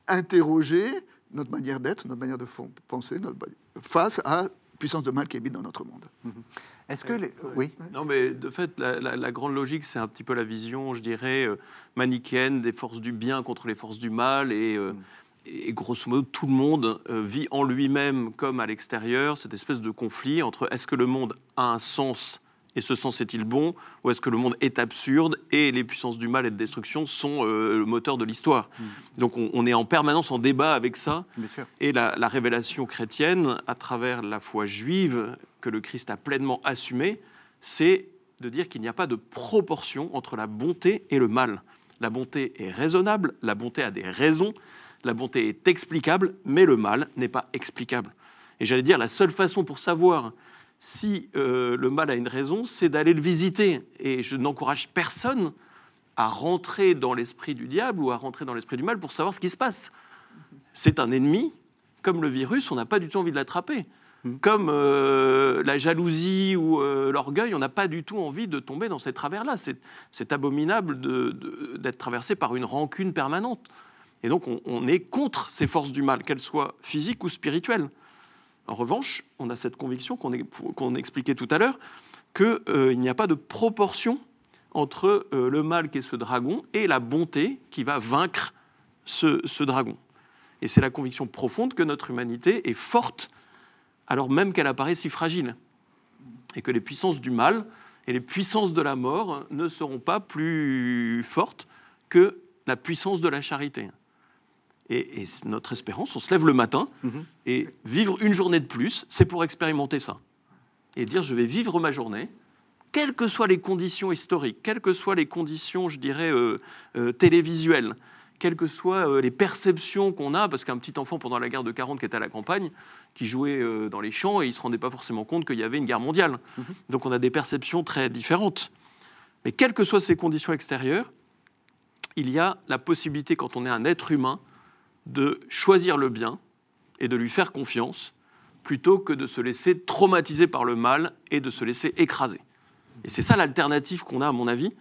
interroger notre manière d'être, notre manière de penser notre, face à puissance de mal qui habite dans notre monde. Mhm. Est-ce que oui. Non, mais de fait, la, grande logique, c'est un petit peu la vision, je dirais, euh, manichéenne des forces du bien contre les forces du mal, et, euh, mm. grosso modo, tout le monde euh, vit en lui-même comme à l'extérieur cette espèce de conflit entre est-ce que le monde a un sens et ce sens est-il bon Ou est-ce que le monde est absurde et les puissances du mal et de destruction sont le moteur de l'histoire? Mm. Donc on, est en permanence en débat avec ça. Et la, la, révélation chrétienne, à travers la foi juive, que le Christ a pleinement assumé, c'est de dire qu'il n'y a pas de proportion entre la bonté et le mal. La bonté est raisonnable, la bonté a des raisons, la bonté est explicable, mais le mal n'est pas explicable. Et j'allais dire, la seule façon pour savoir si euh, le mal a une raison, c'est d'aller le visiter. Et je n'encourage personne à rentrer dans l'esprit du diable ou à rentrer dans l'esprit du mal pour savoir ce qui se passe. C'est un ennemi, comme le virus, on n'a pas du tout envie de l'attraper. Mm. Comme euh, la jalousie ou euh, l'orgueil, on n'a pas du tout envie de tomber dans ces travers-là. C'est abominable d'être traversé par une rancune permanente. Et donc on, est contre ces forces du mal, qu'elles soient physiques ou spirituelles. En revanche, on a cette conviction qu'on expliquait tout à l'heure, qu'il euh, n'y a pas de proportion entre le mal qui est ce dragon et la bonté qui va vaincre ce dragon. Et c'est la conviction profonde que notre humanité est forte alors même qu'elle apparaît si fragile, et que les puissances du mal et les puissances de la mort ne seront pas plus fortes que la puissance de la charité. Et, notre espérance, on se lève le matin, mhm. et vivre une journée de plus, c'est pour expérimenter ça. Et dire, je vais vivre ma journée, quelles que soient les conditions historiques, quelles que soient les conditions, je dirais, euh, euh, télévisuelles, quelles que soient euh, les perceptions qu'on a, parce qu'un petit enfant pendant la guerre de 40 qui était à la campagne, qui jouait dans les champs, et il ne se rendait pas forcément compte qu'il y avait une guerre mondiale. Mhm. Donc on a des perceptions très différentes. Mais quelles que soient ces conditions extérieures, il y a la possibilité, quand on est un être humain, de choisir le bien et de lui faire confiance, plutôt que de se laisser traumatiser par le mal et de se laisser écraser. Et c'est ça l'alternative qu'on a, à mon avis,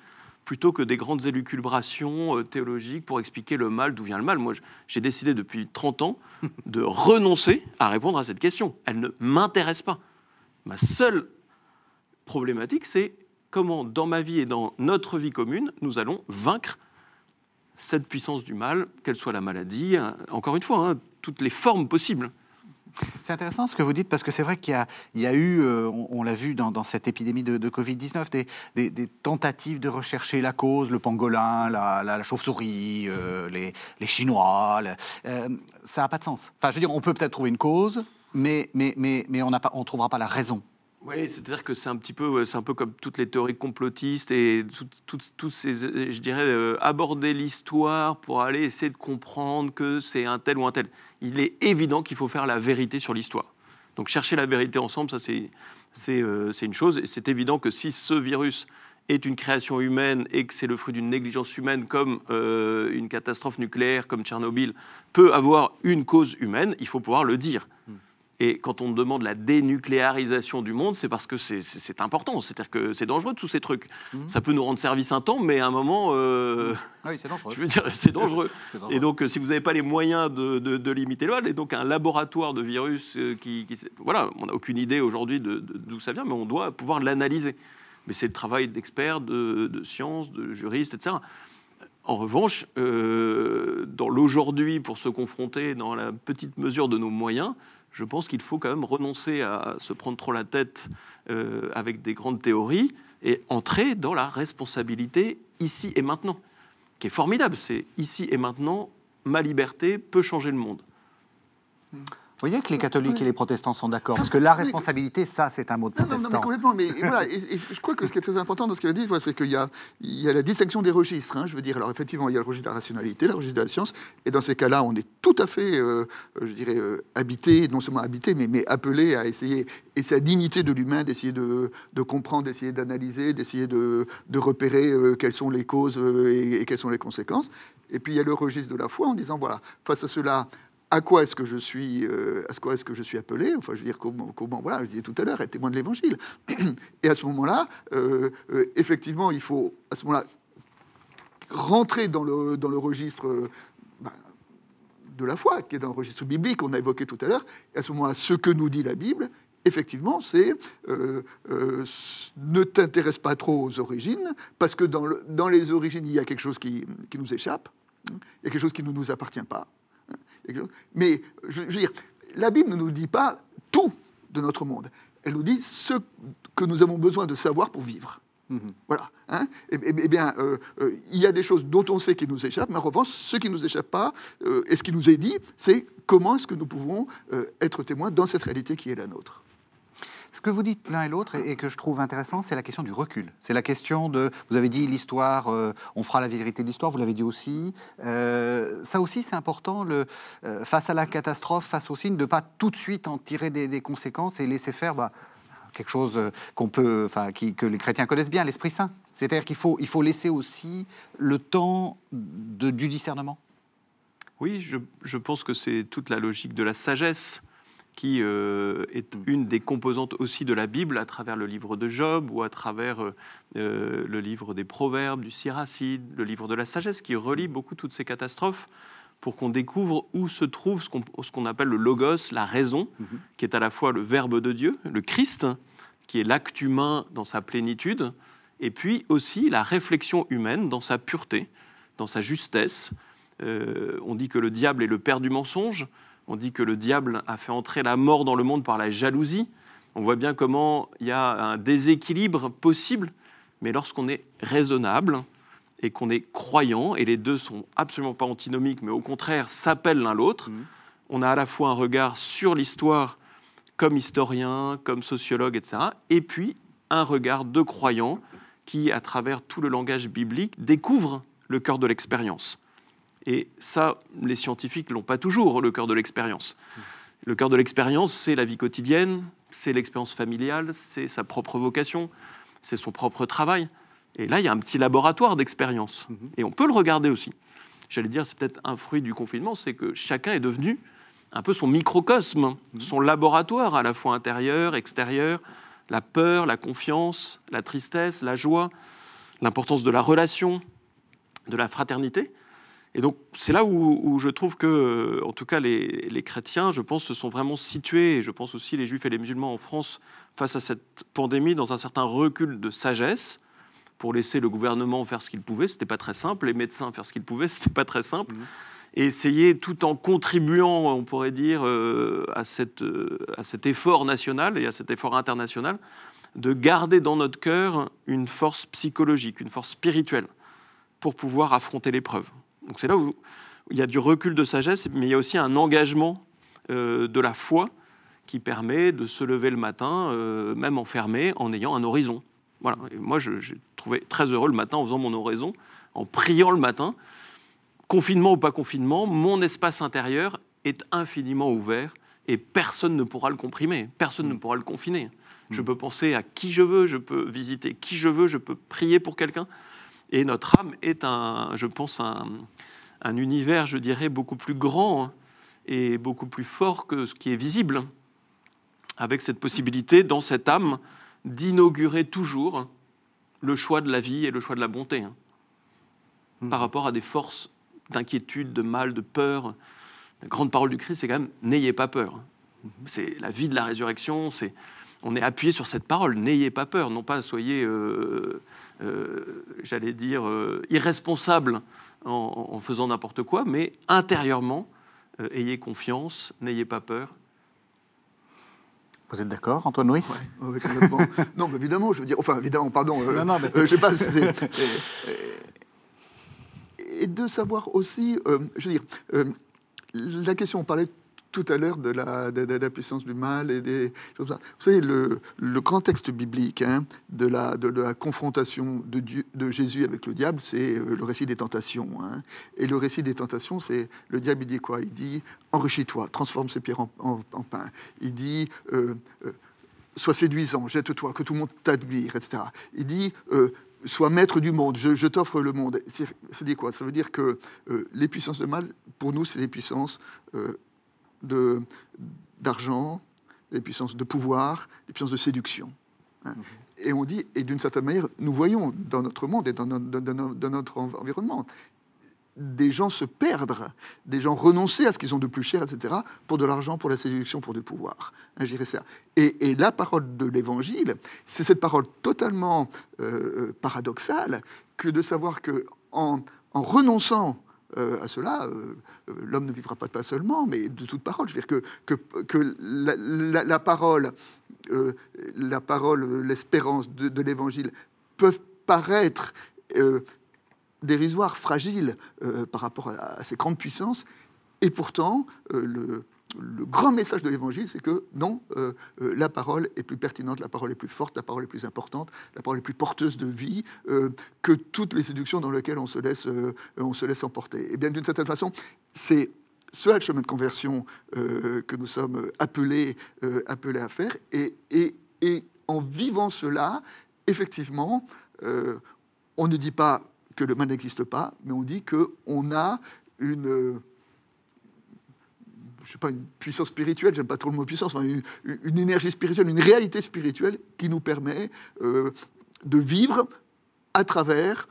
plutôt que des grandes élucubrations euh, théologiques pour expliquer le mal, d'où vient le mal. Moi, j'ai décidé depuis 30 ans de renoncer à répondre à cette question. Elle ne m'intéresse pas. Ma seule problématique, c'est comment, dans ma vie et dans notre vie commune, nous allons vaincre cette puissance du mal, qu'elle soit la maladie, hein, encore une fois, hein, toutes les formes possibles. C'est intéressant ce que vous dites parce que c'est vrai qu'il y, a eu, euh, on, l'a vu dans, cette épidémie de, Covid-19, des, tentatives de rechercher la cause, le pangolin, la, chauve-souris, euh, les, Chinois. Euh, ça n'a pas de sens. Enfin, je veux dire, on peut peut-être trouver une cause, mais, mais, mais, mais on ne trouvera pas la raison. Oui, c'est-à-dire que c'est un petit peu, c'est un peu comme toutes les théories complotistes et tous ces, je dirais, euh, aborder l'histoire pour aller essayer de comprendre que c'est un tel ou un tel. Il est évident qu'il faut faire la vérité sur l'histoire. Donc chercher la vérité ensemble, ça c'est, c'est, euh, une chose. Et c'est évident que si ce virus est une création humaine et que c'est le fruit d'une négligence humaine, comme euh, une catastrophe nucléaire, comme Tchernobyl, peut avoir une cause humaine, il faut pouvoir le dire. Hmm. Et quand on demande la dénucléarisation du monde, c'est parce que c'est important. C'est-à-dire que c'est dangereux tous ces trucs. Mhm. Ça peut nous rendre service un temps, mais à un moment, euh, ah oui, c'est dangereux. Je veux dire, c'est dangereux. Et donc, euh, si vous n'avez pas les moyens de, de, limiter le et donc un laboratoire de virus euh, qui, voilà, on n'a aucune idée aujourd'hui d'où ça vient, mais on doit pouvoir l'analyser. Mais c'est le travail d'experts, de, de, sciences, de juristes, etc. En revanche, dans l'aujourd'hui, pour se confronter dans la petite mesure de nos moyens, je pense qu'il faut quand même renoncer à se prendre trop la tête euh, avec des grandes théories et entrer dans la responsabilité ici et maintenant, qui est formidable. C'est ici et maintenant, ma liberté peut changer le monde. Vous voyez que les catholiques et les protestants sont d'accord, parce que la responsabilité, ça, c'est un mot de protestant. Non, non, mais complètement. Mais voilà, et, je crois que ce qui est très important dans ce qu'il a dit, c'est qu'il y, a, il y a la distinction des registres. Hein, je veux dire, alors effectivement, il y a le registre de la rationalité, le registre de la science, et dans ces cas-là, on est tout à fait, euh, je dirais, euh, habité, non seulement habité, mais, mais appelé à essayer, et c'est la dignité de l'humain d'essayer de, de, comprendre, d'essayer d'analyser, d'essayer de, de, repérer euh, quelles sont les causes et, et quelles sont les conséquences. Et puis il y a le registre de la foi en disant, voilà, face à cela, à quoi est-ce que je suis, euh, à quoi est-ce que je suis appelé Enfin, je veux dire comment, voilà, je disais tout à l'heure, être témoin de l'Évangile. Et à ce moment-là, euh, euh, effectivement, il faut à ce moment-là rentrer dans le dans le registre. Bah, de la foi, qui est dans le registre biblique qu'on a évoqué tout à l'heure, et à ce moment-là, ce que nous dit la Bible, effectivement, c'est ne t'intéresse pas trop aux origines, parce que dans, dans, les origines, il y a quelque chose qui, qui nous échappe, il y a quelque chose qui ne nous appartient pas. Mais je, veux dire, la Bible ne nous dit pas tout de notre monde. Elle nous dit ce que nous avons besoin de savoir pour vivre. Mhm. Voilà. Hein eh, eh, eh, bien, euh, euh, il y a des choses dont on sait qui nous échappent, mais en revanche, ce qui ne nous échappe pas, euh, et ce qui nous est dit, c'est comment est-ce que nous pouvons être témoins dans cette réalité qui est la nôtre. Ce que vous dites l'un et l'autre et, que je trouve intéressant, c'est la question du recul. C'est la question de, vous avez dit l'histoire, euh, on fera la vérité de l'histoire, vous l'avez dit aussi. Euh, ça aussi, c'est important, euh, face à la catastrophe, face au signe, de ne pas tout de suite en tirer des, conséquences et laisser faire bah, quelque chose qu'on peut, que les chrétiens connaissent bien, l'Esprit Saint. C'est-à-dire qu'il faut, il faut laisser aussi le temps de, du discernement. Oui, je pense que c'est toute la logique de la sagesse qui euh, est mm. une des composantes aussi de la Bible à travers le livre de Job ou à travers euh, euh, le livre des Proverbes, du Siracide, le livre de la sagesse, qui relie beaucoup toutes ces catastrophes pour qu'on découvre où se trouve ce qu'on appelle le logos, la raison, mm-hmm. qui est à la fois le Verbe de Dieu, le Christ, qui est l'acte humain dans sa plénitude, et puis aussi la réflexion humaine dans sa pureté, dans sa justesse. on dit que le diable est le père du mensonge. On dit que le diable a fait entrer la mort dans le monde par la jalousie. On voit bien comment il y a un déséquilibre possible, mais lorsqu'on est raisonnable et qu'on est croyant, et les deux sont absolument pas antinomiques, mais au contraire s'appellent l'un l'autre, mmh. on a à la fois un regard sur l'histoire comme historien, comme sociologue, etc., et puis un regard de croyant qui, à travers tout le langage biblique, découvre le cœur de l'expérience. Et ça, les scientifiques l'ont pas toujours, le cœur de l'expérience. Le cœur de l'expérience, c'est la vie quotidienne, c'est l'expérience familiale, c'est sa propre vocation, c'est son propre travail. Et là, il y a un petit laboratoire d'expérience. Mhm. Et on peut le regarder aussi. J'allais dire, c'est peut-être un fruit du confinement, c'est que chacun est devenu un peu son microcosme, mhm. son laboratoire à la fois intérieur, extérieur, la peur, la confiance, la tristesse, la joie, l'importance de la relation, de la fraternité. Et donc, c'est là où, je trouve que, euh, en tout cas, les, chrétiens, je pense, se sont vraiment situés, et je pense aussi les juifs et les musulmans en France, face à cette pandémie, dans un certain recul de sagesse, pour laisser le gouvernement faire ce qu'il pouvait. Ce n'était pas très simple. Les médecins faire ce qu'ils pouvaient. Ce n'était pas très simple. Mmh. et essayer, tout en contribuant, on pourrait dire, euh, à, cette, euh, à cet effort national et à cet effort international, de garder dans notre cœur une force psychologique, une force spirituelle, pour pouvoir affronter l'épreuve. Donc c'est là où il y a du recul de sagesse, mais il y a aussi un engagement euh, de la foi qui permet de se lever le matin, euh, même enfermé, en ayant un horizon. Voilà. Et moi, j'ai trouvé très heureux le matin en faisant mon horizon, en priant le matin. Confinement ou pas confinement, mon espace intérieur est infiniment ouvert et personne ne pourra le comprimer, personne ne pourra le confiner. Je peux penser à qui je veux, je peux visiter qui je veux, je peux prier pour quelqu'un. Et notre âme est un, je pense, un, un univers, je dirais, beaucoup plus grand hein, et beaucoup plus fort que ce qui est visible, avec cette possibilité dans cette âme d'inaugurer toujours le choix de la vie et le choix de la bonté, hein, Hmm. par rapport à des forces d'inquiétude, de mal, de peur. La grande parole du Christ, c'est quand même n'ayez pas peur. Hmm. C'est la vie de la résurrection, c'est on est appuyé sur cette parole, n'ayez pas peur, non pas soyez, euh, j'allais dire, euh, irresponsable en, en faisant n'importe quoi, mais intérieurement, euh, ayez confiance, n'ayez pas peur. Vous êtes d'accord, Antoine Louis Oui, complètement. non, mais évidemment, je veux dire, enfin, évidemment, pardon, euh, Non, non, mais- euh, je sais pas, euh, euh, et de savoir aussi, euh, je veux dire, euh, la question, on parlait tout à l'heure de la, puissance du mal et des choses. Vous savez, le, le grand texte biblique hein, de, la, confrontation de, Jésus avec le diable, c'est euh, le récit des tentations. hein. Et le récit des tentations, c'est le diable, il dit quoi? Il dit enrichis-toi, transforme ces pierres en, pain. Il dit euh, euh, sois séduisant, jette-toi, que tout le monde t'admire, etc. Il dit sois maître du monde, je, t'offre le monde. Ça dit quoi? Ça veut dire que les puissances de mal, pour nous, c'est des puissances euh, de- d'argent, des puissances de pouvoir, des puissances de séduction. hein. Et on dit, et d'une certaine manière, nous voyons dans notre monde et dans, no- dans- dans no- dans notre env- environnement, des gens se perdre, des gens renoncer à ce qu'ils ont de plus cher, etc., pour de l'argent, pour la séduction, pour du pouvoir. Hein, ça. Et, et la parole de l'Évangile, c'est cette parole totalement euh, euh, paradoxale que de savoir que en, en renonçant euh, à cela, euh, euh, l'homme ne vivra pas de pas seulement, mais de toute parole. Je veux dire que, que, que la, parole, la parole, l'espérance de, l'Évangile peuvent paraître dérisoires, fragiles par rapport à, à ces grandes puissances, et pourtant le, le grand message de l'Évangile, c'est que non, euh, euh, la parole est plus pertinente, la parole est plus forte, la parole est plus importante, la parole est plus porteuse de vie euh, que toutes les séductions dans lesquelles on se laisse, on se laisse emporter. Et bien d'une certaine façon, c'est cela le chemin de conversion que nous sommes appelés, appelés à faire. Et, et- en vivant cela, effectivement, on ne dit pas que le mal n'existe pas, mais on dit qu'on a une, je sais pas, une puissance spirituelle, j'aime pas trop le mot puissance, enfin, une, énergie spirituelle, une réalité spirituelle qui nous permet euh, de vivre à travers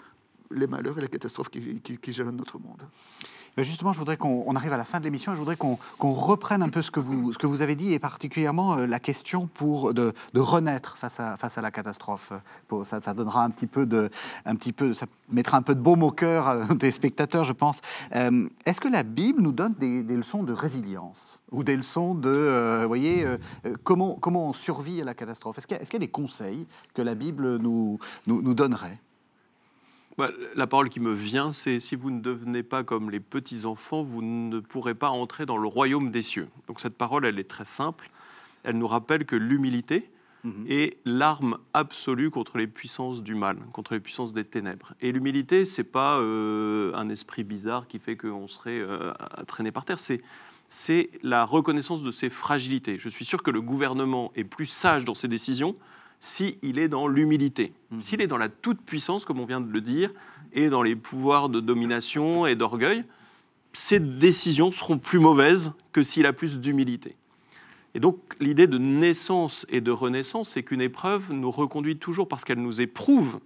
les malheurs et les catastrophes qui, qui, notre monde. Ben Justement, je voudrais qu'on on arrive à la fin de l'émission et je voudrais qu'on reprenne un peu ce que, vous, ce que vous avez dit et particulièrement euh, la question pour de, renaître face à, la catastrophe. Ça, donnera un petit peu de, un petit peu, ça mettra un peu de baume au cœur euh, des spectateurs, je pense. Euh, Est-ce que la Bible nous donne des, leçons de résilience ou des leçons de, euh, voyez, comment, comment on survit à la catastrophe? Est-ce qu'il y, a- des conseils que la Bible nous, nous donnerait? Bah, la parole qui me vient, c'est si vous ne devenez pas comme les petits-enfants, vous ne pourrez pas entrer dans le royaume des cieux. Donc cette parole, elle est très simple. Elle nous rappelle que l'humilité Mhm. est l'arme absolue contre les puissances du mal, contre les puissances des ténèbres. Et l'humilité, c'est pas euh, un esprit bizarre qui fait qu'on serait euh, à traîner par terre. C'est c'est la reconnaissance de ses fragilités. Je suis sûr que le gouvernement est plus sage dans ses décisions s'il est dans l'humilité. Mhm. S'il est dans la toute-puissance, comme on vient de le dire, et dans les pouvoirs de domination et d'orgueil, ses décisions seront plus mauvaises que s'il a plus d'humilité. Et donc l'idée de naissance et de renaissance, c'est qu'une épreuve nous reconduit toujours parce qu'elle nous éprouve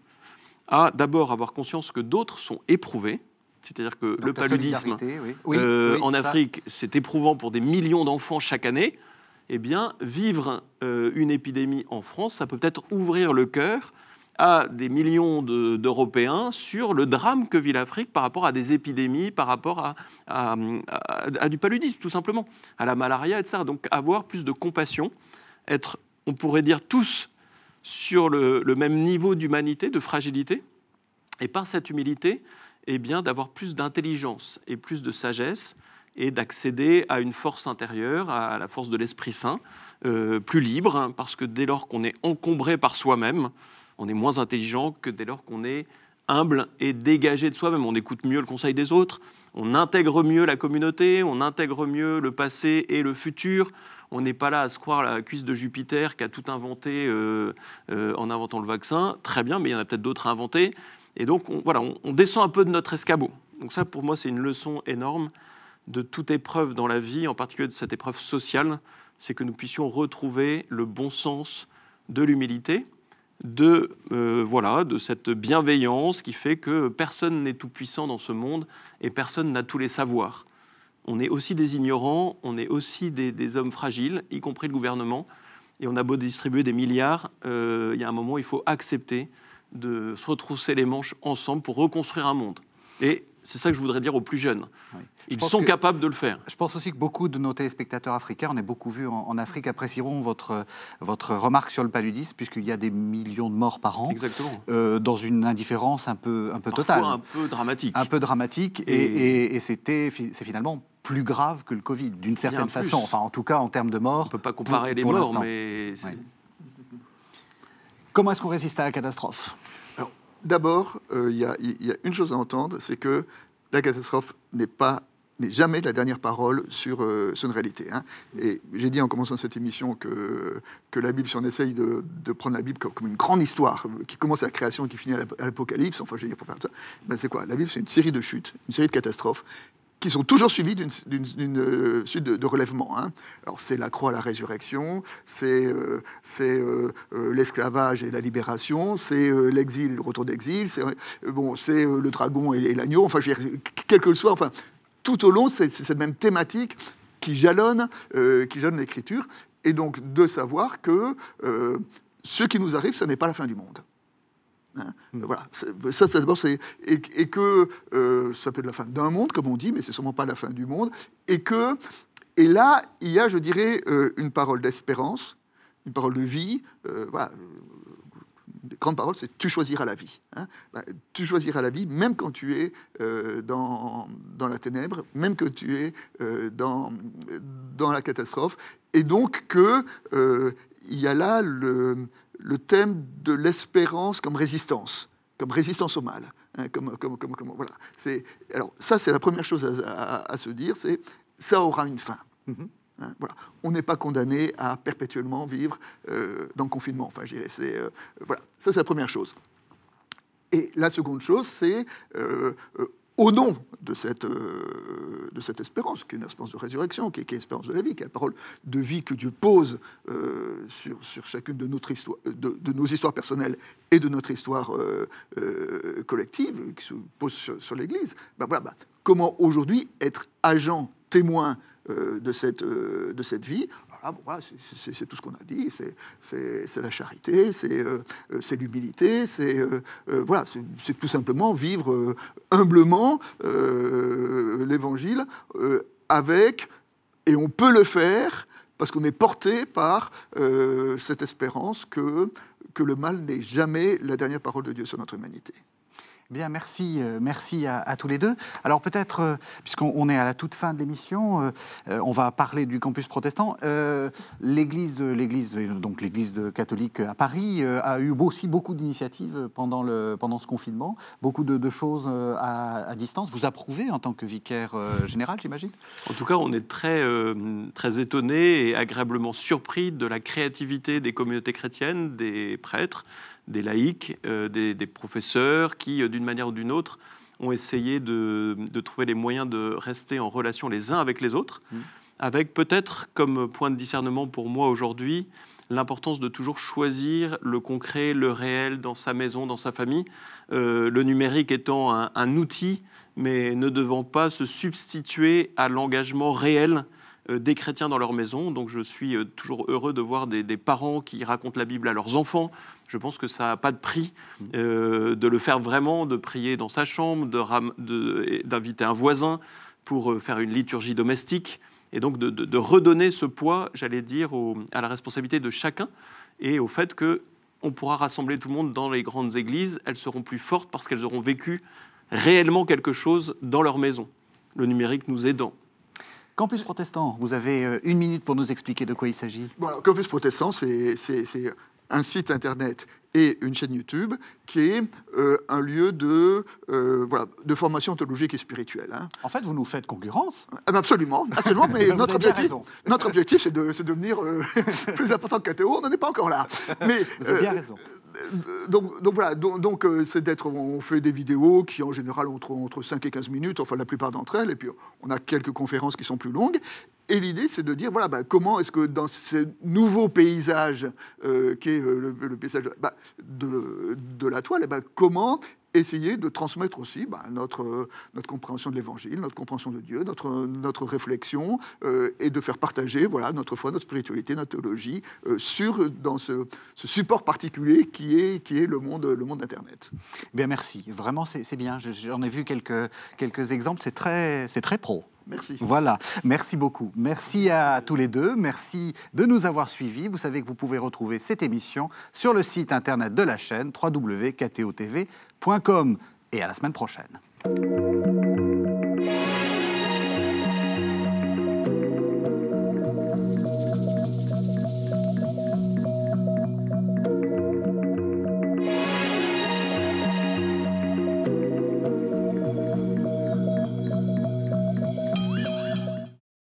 à d'abord avoir conscience que d'autres sont éprouvés, c'est-à-dire que Donc, le paludisme solidarité, oui. Oui, euh, oui, en. Afrique, c'est éprouvant pour des millions d'enfants chaque année. Eh bien, vivre euh, une épidémie en France, ça peut peut-être ouvrir le cœur à des millions d'Européens sur le drame que vit l'Afrique par rapport à des épidémies, par rapport à, du paludisme, tout simplement, à la malaria, etc. Donc avoir plus de compassion, être, on pourrait dire, tous sur le, même niveau d'humanité, de fragilité, et par cette humilité, eh bien, d'avoir plus d'intelligence et plus de sagesse, et d'accéder à une force intérieure, à la force de l'Esprit Saint, euh, plus libre, hein, parce que dès lors qu'on est encombré par soi-même, on est moins intelligent que dès lors qu'on est humble et dégagé de soi-même. On écoute mieux le conseil des autres, on intègre mieux la communauté, on intègre mieux le passé et le futur. On n'est pas là à se croire la cuisse de Jupiter qui a tout inventé euh, euh, en inventant le vaccin. Très bien, mais il y en a peut-être d'autres à inventer. Et donc, on, voilà, on, descend un peu de notre escabeau. Donc ça, pour moi, c'est une leçon énorme de toute épreuve dans la vie, en particulier de cette épreuve sociale, c'est que nous puissions retrouver le bon sens de l'humilité de, euh, voilà, de cette bienveillance qui fait que personne n'est tout puissant dans ce monde et personne n'a tous les savoirs. On est aussi des ignorants, on est aussi des, hommes fragiles, y compris le gouvernement, et on a beau distribuer des milliards, euh, il y a un moment il faut accepter de se retrousser les manches ensemble pour reconstruire un monde. Et c'est ça que je voudrais dire aux plus jeunes. Ils sont capables de le faire. Je pense aussi que beaucoup de nos téléspectateurs africains, on est beaucoup vus en, Afrique, apprécieront votre, votre remarque sur le paludisme, puisqu'il y a des millions de morts par an. Exactement. Euh, dans une indifférence un peu, un peu totale. un peu dramatique. Un peu dramatique. Et, c'était, c'est finalement plus grave que le Covid, d'une certaine façon. Enfin, en tout cas, en termes de morts. On ne peut pas comparer les morts, mais. Comment est-ce qu'on résiste à la catastrophe? D'abord, euh, il y, a une chose à entendre, c'est que la catastrophe n'est pas n'est jamais la dernière parole sur, euh, une réalité. Hein. Et j'ai dit en commençant cette émission que, que la Bible, si on essaye de, prendre la Bible comme, une grande histoire euh, qui commence à la création et qui finit à l'Apocalypse, enfin je vais dire pour faire ça, ben c'est quoi? La Bible, c'est une série de chutes, une série de catastrophes qui sont toujours suivis d'une euh, suite de, relèvements. Hein. Alors c'est la croix, la résurrection, c'est euh, euh, l'esclavage et la libération, c'est l'exil et le retour d'exil, c'est bon, le dragon et, l'agneau, enfin je veux dire, quel que soit, enfin tout au long c'est cette même thématique qui jalonne, qui jalonne l'écriture, et donc de savoir que ce qui nous arrive, ce n'est pas la fin du monde. Hein. Mm. Voilà, ça, ça d'abord, c'est et, que euh, ça peut être la fin d'un monde, comme on dit, mais c'est sûrement pas la fin du monde, et que et là, il y a, je dirais, euh, une parole d'espérance, une parole de vie. Euh, voilà, une grande parole, c'est tu choisiras la vie. Hein. Bah, tu choisiras la vie, même quand tu es dans, dans la ténèbre, même que tu es dans, dans la catastrophe, et donc que il y a là le le thème de l'espérance comme résistance, comme résistance au mal. Hein, comme, comme, comme, voilà. alors ça, c'est la première chose à, se dire, c'est ça aura une fin. Mm-hmm. Hein, voilà. On n'est pas condamné à perpétuellement vivre euh, dans le confinement. Enfin, c'est euh, voilà. Ça, c'est la première chose. Et la seconde chose, c'est euh, au nom de cette, euh, de cette espérance, qui est une espérance de résurrection, qui est, une espérance de la vie, qui est la parole de vie que Dieu pose euh, sur, sur, chacune de, notre histoire, de, nos histoires personnelles et de notre histoire euh, collective, qui se pose sur, l'Église, ben voilà, ben, comment aujourd'hui être agent, témoin de, cette, de cette vie ah, c'est tout ce qu'on a dit, c'est la charité, c'est euh, l'humilité, c'est euh, euh, voilà, tout simplement vivre humblement l'évangile avec, et on peut le faire parce qu'on est porté par cette espérance que, que le mal n'est jamais la dernière parole de Dieu sur notre humanité. Bien, merci, euh, merci à, tous les deux. Alors peut-être, euh, puisqu'on est à la toute fin de l'émission, euh, on va parler du campus protestant. l'église l'église, donc l'église catholique à Paris, a eu aussi beaucoup d'initiatives pendant le pendant ce confinement, beaucoup de, choses à, distance. Vous approuvez en tant que vicaire général, j'imagine? En tout cas, on est très très étonné et agréablement surpris de la créativité des communautés chrétiennes, des prêtres des laïcs, euh, des, professeurs qui, euh, d'une manière ou d'une autre, ont essayé de, trouver les moyens de rester en relation les uns avec les autres, mmh. avec peut-être comme point de discernement pour moi aujourd'hui l'importance de toujours choisir le concret, le réel dans sa maison, dans sa famille, euh, le numérique étant un, outil, mais ne devant pas se substituer à l'engagement réel euh, des chrétiens dans leur maison. Donc je suis toujours heureux de voir des, parents qui racontent la Bible à leurs enfants. Je pense que ça n'a pas de prix euh, de le faire vraiment, de prier dans sa chambre, d'inviter un voisin pour faire une liturgie domestique. Et donc de, redonner ce poids, j'allais dire, à la responsabilité de chacun et au fait que on pourra rassembler tout le monde dans les grandes églises. Elles seront plus fortes parce qu'elles auront vécu réellement quelque chose dans leur maison. Le numérique nous aidant. Campus Protestant, vous avez euh, une minute pour nous expliquer de quoi il s'agit. Campus Protestant, c'est un site internet et une chaîne YouTube qui est euh, un lieu de, euh, voilà, de formation théologique et spirituelle. Hein. En fait, vous nous faites concurrence ah ben Absolument, absolument mais notre objectif, notre objectif, c'est de, devenir plus important que KTO. On n'en est pas encore là. Mais, vous avez bien raison donc, donc, voilà, donc, euh, c'est d'être, on fait des vidéos qui en général ont entre, entre 5 et 15 minutes, enfin la plupart d'entre elles, et puis on a quelques conférences qui sont plus longues. Et l'idée, c'est de dire, voilà, bah, comment est-ce que dans ce nouveau paysage euh, qui est euh, le, paysage bah, de, de, la toile, ben, comment essayer de transmettre aussi bah, notre, notre compréhension de l'Évangile, notre compréhension de Dieu, notre, notre réflexion, euh, et de faire partager voilà, notre foi, notre spiritualité, notre théologie euh, sur, dans ce, ce, support particulier qui est, qui est le, monde, le monde Internet. Bien, merci. Vraiment, c'est bien. J'en ai vu quelques, quelques exemples. C'est très, très pro. Merci. Voilà, merci beaucoup. Merci à tous les deux. Merci de nous avoir suivis. Vous savez que vous pouvez retrouver cette émission sur le site internet de la chaîne www.ktotv.com. Et à la semaine prochaine.